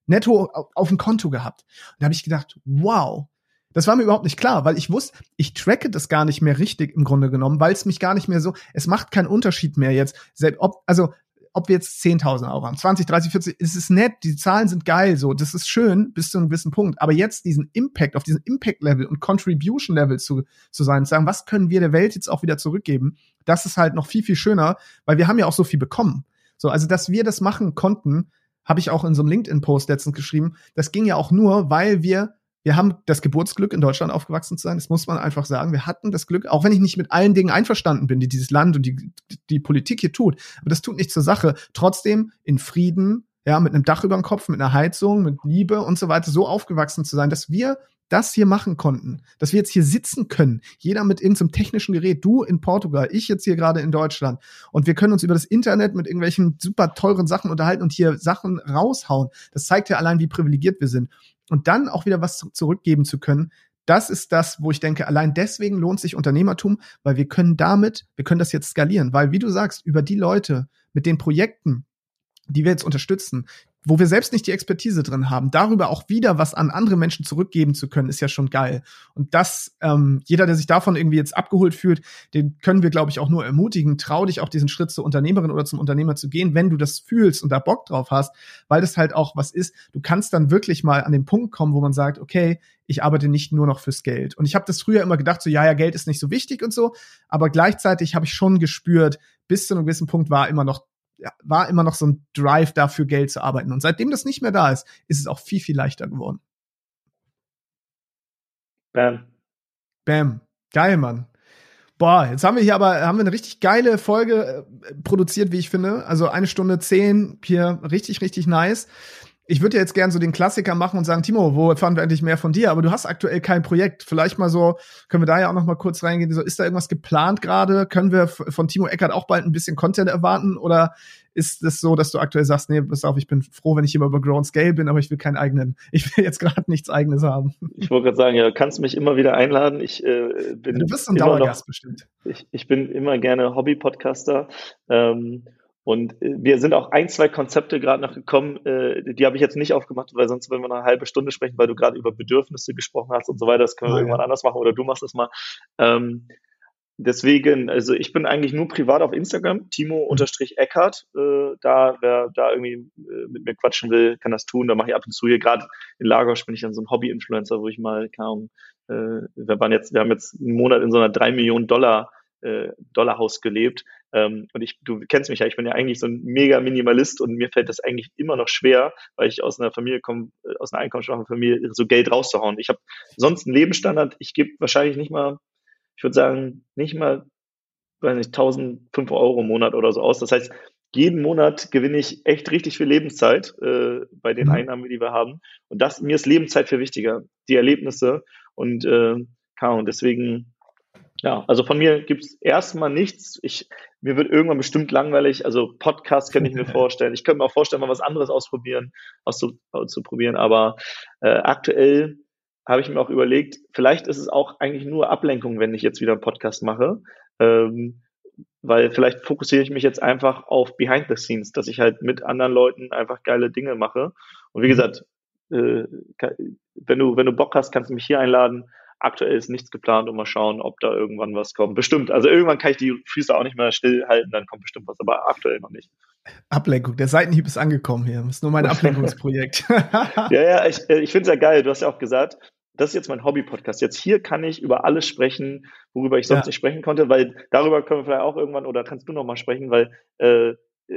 netto auf dem Konto gehabt. Und da habe ich gedacht, wow, das war mir überhaupt nicht klar, weil ich wusste, ich tracke das gar nicht mehr richtig im Grunde genommen, weil es mich gar nicht mehr so, es macht keinen Unterschied mehr jetzt. Selbst ob, also ob wir jetzt 10.000 Euro haben, 20, 30, 40, es ist nett, die Zahlen sind geil, so, das ist schön bis zu einem gewissen Punkt. Aber jetzt diesen Impact, auf diesen Impact-Level und Contribution-Level zu, zu sein, zu sagen, was können wir der Welt jetzt auch wieder zurückgeben, das ist halt noch viel, viel schöner, weil wir haben ja auch so viel bekommen. So, also, dass wir das machen konnten, habe ich auch in so einem LinkedIn-Post letztens geschrieben, das ging ja auch nur, weil wir wir haben das Geburtsglück, in Deutschland aufgewachsen zu sein. Das muss man einfach sagen. Wir hatten das Glück, auch wenn ich nicht mit allen Dingen einverstanden bin, die dieses Land und die, die Politik hier tut. Aber das tut nichts zur Sache. Trotzdem in Frieden, ja, mit einem Dach über dem Kopf, mit einer Heizung, mit Liebe und so weiter, so aufgewachsen zu sein, dass wir das hier machen konnten, dass wir jetzt hier sitzen können, jeder mit irgendeinem technischen Gerät, du in Portugal, ich jetzt hier gerade in Deutschland und wir können uns über das Internet mit irgendwelchen super teuren Sachen unterhalten und hier Sachen raushauen. Das zeigt ja allein, wie privilegiert wir sind und dann auch wieder was zurückgeben zu können, das ist das, wo ich denke, allein deswegen lohnt sich Unternehmertum, weil wir können damit, wir können das jetzt skalieren, weil wie du sagst, über die Leute mit den Projekten, die wir jetzt unterstützen, wo wir selbst nicht die Expertise drin haben, darüber auch wieder was an andere Menschen zurückgeben zu können, ist ja schon geil. Und das, ähm, jeder, der sich davon irgendwie jetzt abgeholt fühlt, den können wir, glaube ich, auch nur ermutigen. Trau dich auch diesen Schritt zur Unternehmerin oder zum Unternehmer zu gehen, wenn du das fühlst und da Bock drauf hast, weil das halt auch was ist. Du kannst dann wirklich mal an den Punkt kommen, wo man sagt, okay, ich arbeite nicht nur noch fürs Geld. Und ich habe das früher immer gedacht, so ja, ja, Geld ist nicht so wichtig und so, aber gleichzeitig habe ich schon gespürt, bis zu einem gewissen Punkt war immer noch war immer noch so ein Drive dafür, Geld zu arbeiten. Und seitdem das nicht mehr da ist, ist es auch viel, viel leichter geworden. Bam. Bam. Geil, Mann. Boah, jetzt haben wir hier aber haben wir eine richtig geile Folge äh, produziert, wie ich finde. Also eine Stunde zehn hier richtig, richtig nice ich würde jetzt gern so den Klassiker machen und sagen, Timo, wo erfahren wir endlich mehr von dir? Aber du hast aktuell kein Projekt. Vielleicht mal so, können wir da ja auch noch mal kurz reingehen. So, ist da irgendwas geplant gerade? Können wir von Timo Eckert auch bald ein bisschen Content erwarten? Oder ist es so, dass du aktuell sagst, nee, pass auf, ich bin froh, wenn ich immer über Grown Scale bin, aber ich will keinen eigenen, ich will jetzt gerade nichts eigenes haben. Ich wollte gerade sagen, ja, du kannst mich immer wieder einladen. Ich äh, bin. Du bist ein Dauergast noch, bestimmt. Ich, ich bin immer gerne Hobby-Podcaster. Ähm, und äh, wir sind auch ein, zwei Konzepte gerade noch gekommen, äh, die habe ich jetzt nicht aufgemacht, weil sonst würden wir noch eine halbe Stunde sprechen, weil du gerade über Bedürfnisse gesprochen hast und so weiter. Das können wir irgendwann ja. anders machen oder du machst das mal. Ähm, deswegen, also ich bin eigentlich nur privat auf Instagram, Timo-Eckhardt. Äh, da, wer da irgendwie äh, mit mir quatschen will, kann das tun. Da mache ich ab und zu hier gerade in Lagos bin ich dann so ein Hobby-Influencer, wo ich mal kaum, äh, wir waren jetzt, wir haben jetzt einen Monat in so einer drei Millionen Dollar äh, Dollarhaus gelebt. Ähm, und ich, du kennst mich ja, ich bin ja eigentlich so ein mega Minimalist und mir fällt das eigentlich immer noch schwer, weil ich aus einer Familie komme, äh, aus einer einkommensschwachen Familie, so Geld rauszuhauen. Ich habe sonst einen Lebensstandard, ich gebe wahrscheinlich nicht mal, ich würde sagen, nicht mal, weiß nicht, 1005 Euro im Monat oder so aus. Das heißt, jeden Monat gewinne ich echt richtig viel Lebenszeit äh, bei den mhm. Einnahmen, die wir haben. Und das, mir ist Lebenszeit viel wichtiger, die Erlebnisse und äh, und deswegen ja, also von mir gibt's erstmal nichts. Ich, mir wird irgendwann bestimmt langweilig. Also Podcast kann ich mir vorstellen. Ich könnte mir auch vorstellen, mal was anderes ausprobieren, auszuprobieren. Aber äh, aktuell habe ich mir auch überlegt, vielleicht ist es auch eigentlich nur Ablenkung, wenn ich jetzt wieder einen Podcast mache. Ähm, weil vielleicht fokussiere ich mich jetzt einfach auf Behind the Scenes, dass ich halt mit anderen Leuten einfach geile Dinge mache. Und wie mhm. gesagt, äh, wenn du, wenn du Bock hast, kannst du mich hier einladen. Aktuell ist nichts geplant und mal schauen, ob da irgendwann was kommt. Bestimmt. Also irgendwann kann ich die Füße auch nicht mehr stillhalten, dann kommt bestimmt was, aber aktuell noch nicht. Ablenkung. Der Seitenhieb ist angekommen hier. Das ist nur mein Ablenkungsprojekt. ja, ja, ich, äh, ich finde es ja geil. Du hast ja auch gesagt, das ist jetzt mein Hobby-Podcast. Jetzt hier kann ich über alles sprechen, worüber ich sonst ja. nicht sprechen konnte, weil darüber können wir vielleicht auch irgendwann oder kannst du noch mal sprechen, weil äh,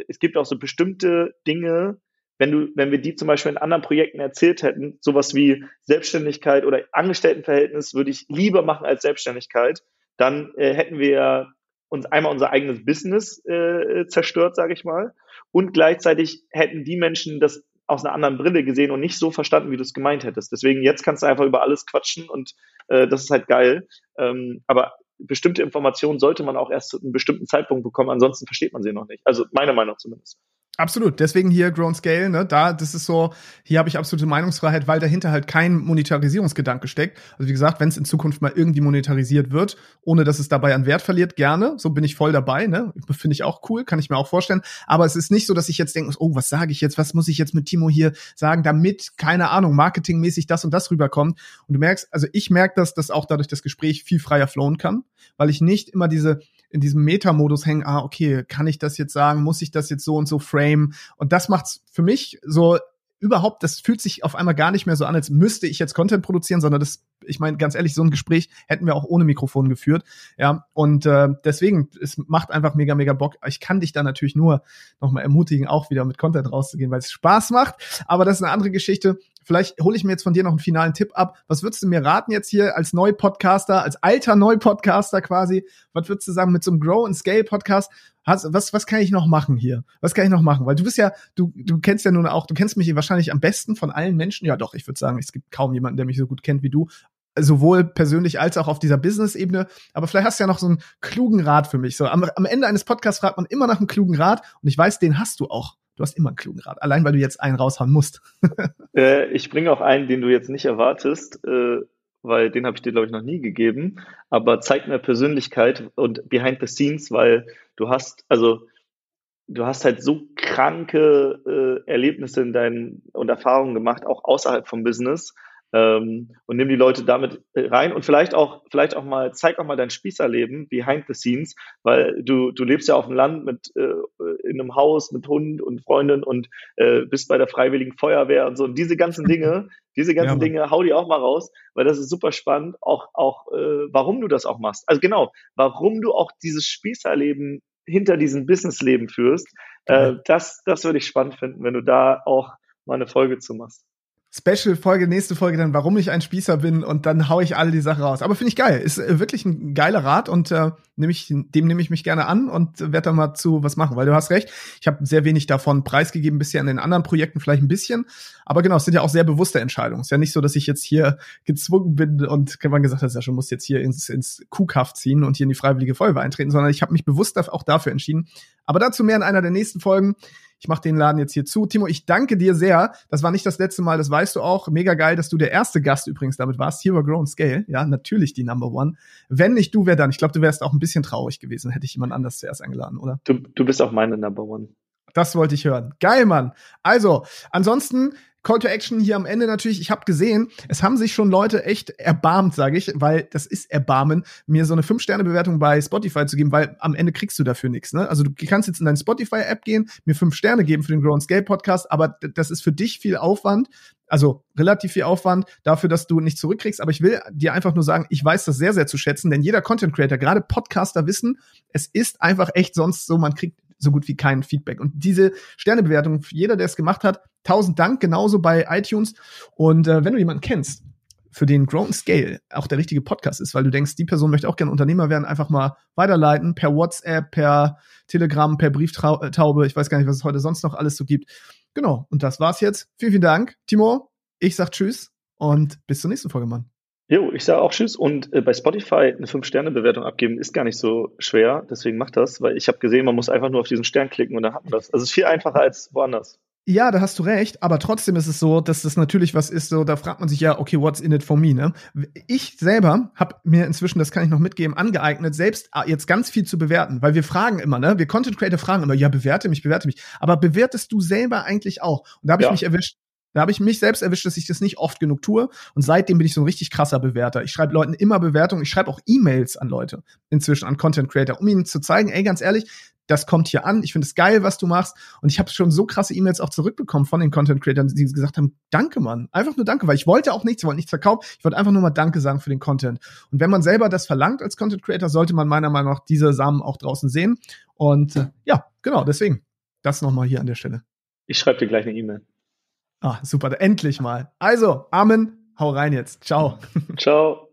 es gibt auch so bestimmte Dinge, wenn du, wenn wir die zum Beispiel in anderen Projekten erzählt hätten, sowas wie Selbstständigkeit oder Angestelltenverhältnis würde ich lieber machen als Selbstständigkeit, dann äh, hätten wir uns einmal unser eigenes Business äh, zerstört, sage ich mal, und gleichzeitig hätten die Menschen das aus einer anderen Brille gesehen und nicht so verstanden, wie du es gemeint hättest. Deswegen jetzt kannst du einfach über alles quatschen und äh, das ist halt geil. Ähm, aber bestimmte Informationen sollte man auch erst zu einem bestimmten Zeitpunkt bekommen, ansonsten versteht man sie noch nicht. Also meiner Meinung zumindest. Absolut. Deswegen hier Grown Scale, ne, da, das ist so, hier habe ich absolute Meinungsfreiheit, weil dahinter halt kein Monetarisierungsgedanke steckt. Also wie gesagt, wenn es in Zukunft mal irgendwie monetarisiert wird, ohne dass es dabei an Wert verliert, gerne. So bin ich voll dabei, ne? Finde ich auch cool, kann ich mir auch vorstellen. Aber es ist nicht so, dass ich jetzt denke, oh, was sage ich jetzt, was muss ich jetzt mit Timo hier sagen, damit, keine Ahnung, marketingmäßig das und das rüberkommt. Und du merkst, also ich merke das, dass auch dadurch das Gespräch viel freier flowen kann, weil ich nicht immer diese in diesem Meta-Modus hängen, ah, okay, kann ich das jetzt sagen, muss ich das jetzt so und so frame? Und das macht's für mich so überhaupt, das fühlt sich auf einmal gar nicht mehr so an, als müsste ich jetzt Content produzieren, sondern das, ich meine, ganz ehrlich, so ein Gespräch hätten wir auch ohne Mikrofon geführt. Ja, und äh, deswegen, es macht einfach mega, mega Bock. Ich kann dich da natürlich nur nochmal ermutigen, auch wieder mit Content rauszugehen, weil es Spaß macht. Aber das ist eine andere Geschichte. Vielleicht hole ich mir jetzt von dir noch einen finalen Tipp ab. Was würdest du mir raten jetzt hier als Neu-Podcaster, als alter Neu-Podcaster quasi? Was würdest du sagen mit so einem Grow and Scale Podcast? Was, was, kann ich noch machen hier? Was kann ich noch machen? Weil du bist ja, du, du kennst ja nun auch, du kennst mich wahrscheinlich am besten von allen Menschen. Ja, doch, ich würde sagen, es gibt kaum jemanden, der mich so gut kennt wie du. Sowohl persönlich als auch auf dieser Business-Ebene. Aber vielleicht hast du ja noch so einen klugen Rat für mich. So am, am Ende eines Podcasts fragt man immer nach einem klugen Rat und ich weiß, den hast du auch. Du hast immer einen klugen Rat, allein weil du jetzt einen raushauen musst. äh, ich bringe auch einen, den du jetzt nicht erwartest, äh, weil den habe ich dir, glaube ich, noch nie gegeben. Aber zeig mir Persönlichkeit und behind the scenes, weil du hast, also du hast halt so kranke äh, Erlebnisse in deinen und Erfahrungen gemacht, auch außerhalb vom Business ähm, und nimm die Leute damit äh, rein und vielleicht auch, vielleicht auch mal, zeig auch mal dein Spießerleben behind the scenes, weil du, du lebst ja auf dem Land mit, äh, in einem Haus mit Hund und Freundin und äh, bist bei der Freiwilligen Feuerwehr und so. Und diese ganzen Dinge, diese ganzen ja, Dinge, hau die auch mal raus, weil das ist super spannend, auch, auch, äh, warum du das auch machst. Also genau, warum du auch dieses Spießerleben hinter diesem Businessleben führst, äh, das, das würde ich spannend finden, wenn du da auch mal eine Folge zu machst. Special-Folge, nächste Folge dann, warum ich ein Spießer bin und dann hau ich alle die Sache raus. Aber finde ich geil. Ist äh, wirklich ein geiler Rat und äh, nehm ich, dem nehme ich mich gerne an und werde da mal zu was machen, weil du hast recht. Ich habe sehr wenig davon preisgegeben bisher in den anderen Projekten, vielleicht ein bisschen. Aber genau, es sind ja auch sehr bewusste Entscheidungen. Es ist ja nicht so, dass ich jetzt hier gezwungen bin und man gesagt hat, ja schon, muss jetzt hier ins, ins Kuhkaff ziehen und hier in die Freiwillige Feuerwehr eintreten, sondern ich habe mich bewusst auch dafür entschieden. Aber dazu mehr in einer der nächsten Folgen. Ich mache den Laden jetzt hier zu. Timo, ich danke dir sehr. Das war nicht das letzte Mal, das weißt du auch. Mega geil, dass du der erste Gast übrigens damit warst. Hero Grown Scale. Ja, natürlich die Number One. Wenn nicht du, wer dann? Ich glaube, du wärst auch ein bisschen traurig gewesen, hätte ich jemand anders zuerst eingeladen, oder? Du, du bist auch meine Number One. Das wollte ich hören. Geil, Mann. Also, ansonsten Call to Action hier am Ende natürlich, ich habe gesehen, es haben sich schon Leute echt erbarmt, sage ich, weil das ist Erbarmen, mir so eine 5-Sterne-Bewertung bei Spotify zu geben, weil am Ende kriegst du dafür nichts. Ne? Also du kannst jetzt in deine Spotify-App gehen, mir 5 Sterne geben für den Grow Scale Podcast, aber das ist für dich viel Aufwand, also relativ viel Aufwand dafür, dass du nicht zurückkriegst. Aber ich will dir einfach nur sagen, ich weiß das sehr, sehr zu schätzen, denn jeder Content Creator, gerade Podcaster wissen, es ist einfach echt sonst so, man kriegt so gut wie kein Feedback. Und diese Sternebewertung, jeder, der es gemacht hat, tausend Dank, genauso bei iTunes. Und äh, wenn du jemanden kennst, für den Grown Scale auch der richtige Podcast ist, weil du denkst, die Person möchte auch gerne Unternehmer werden, einfach mal weiterleiten per WhatsApp, per Telegram, per Brieftaube. Ich weiß gar nicht, was es heute sonst noch alles so gibt. Genau. Und das war's jetzt. Vielen, vielen Dank, Timo. Ich sag Tschüss und bis zur nächsten Folge, Mann. Jo, ich sage auch Tschüss und äh, bei Spotify eine 5-Sterne-Bewertung abgeben ist gar nicht so schwer, deswegen macht das, weil ich habe gesehen, man muss einfach nur auf diesen Stern klicken und dann hat man das. Also es ist viel einfacher als woanders. Ja, da hast du recht, aber trotzdem ist es so, dass das natürlich was ist, so da fragt man sich ja, okay, what's in it for me, ne? Ich selber habe mir inzwischen, das kann ich noch mitgeben, angeeignet, selbst ah, jetzt ganz viel zu bewerten, weil wir fragen immer, ne? Wir Content Creator fragen immer, ja, bewerte mich, bewerte mich, aber bewertest du selber eigentlich auch? Und da habe ich mich erwischt, da habe ich mich selbst erwischt, dass ich das nicht oft genug tue. Und seitdem bin ich so ein richtig krasser Bewerter. Ich schreibe Leuten immer Bewertungen. Ich schreibe auch E-Mails an Leute inzwischen, an Content Creator, um ihnen zu zeigen, ey, ganz ehrlich, das kommt hier an. Ich finde es geil, was du machst. Und ich habe schon so krasse E-Mails auch zurückbekommen von den Content Creators, die gesagt haben, danke, Mann. Einfach nur danke, weil ich wollte auch nichts, ich wollte nichts verkaufen. Ich wollte einfach nur mal Danke sagen für den Content. Und wenn man selber das verlangt als Content Creator, sollte man meiner Meinung nach diese Samen auch draußen sehen. Und äh, ja, genau, deswegen. Das nochmal hier an der Stelle. Ich schreibe dir gleich eine E-Mail. Ah, super, endlich mal. Also, Amen, hau rein jetzt. Ciao. Ciao.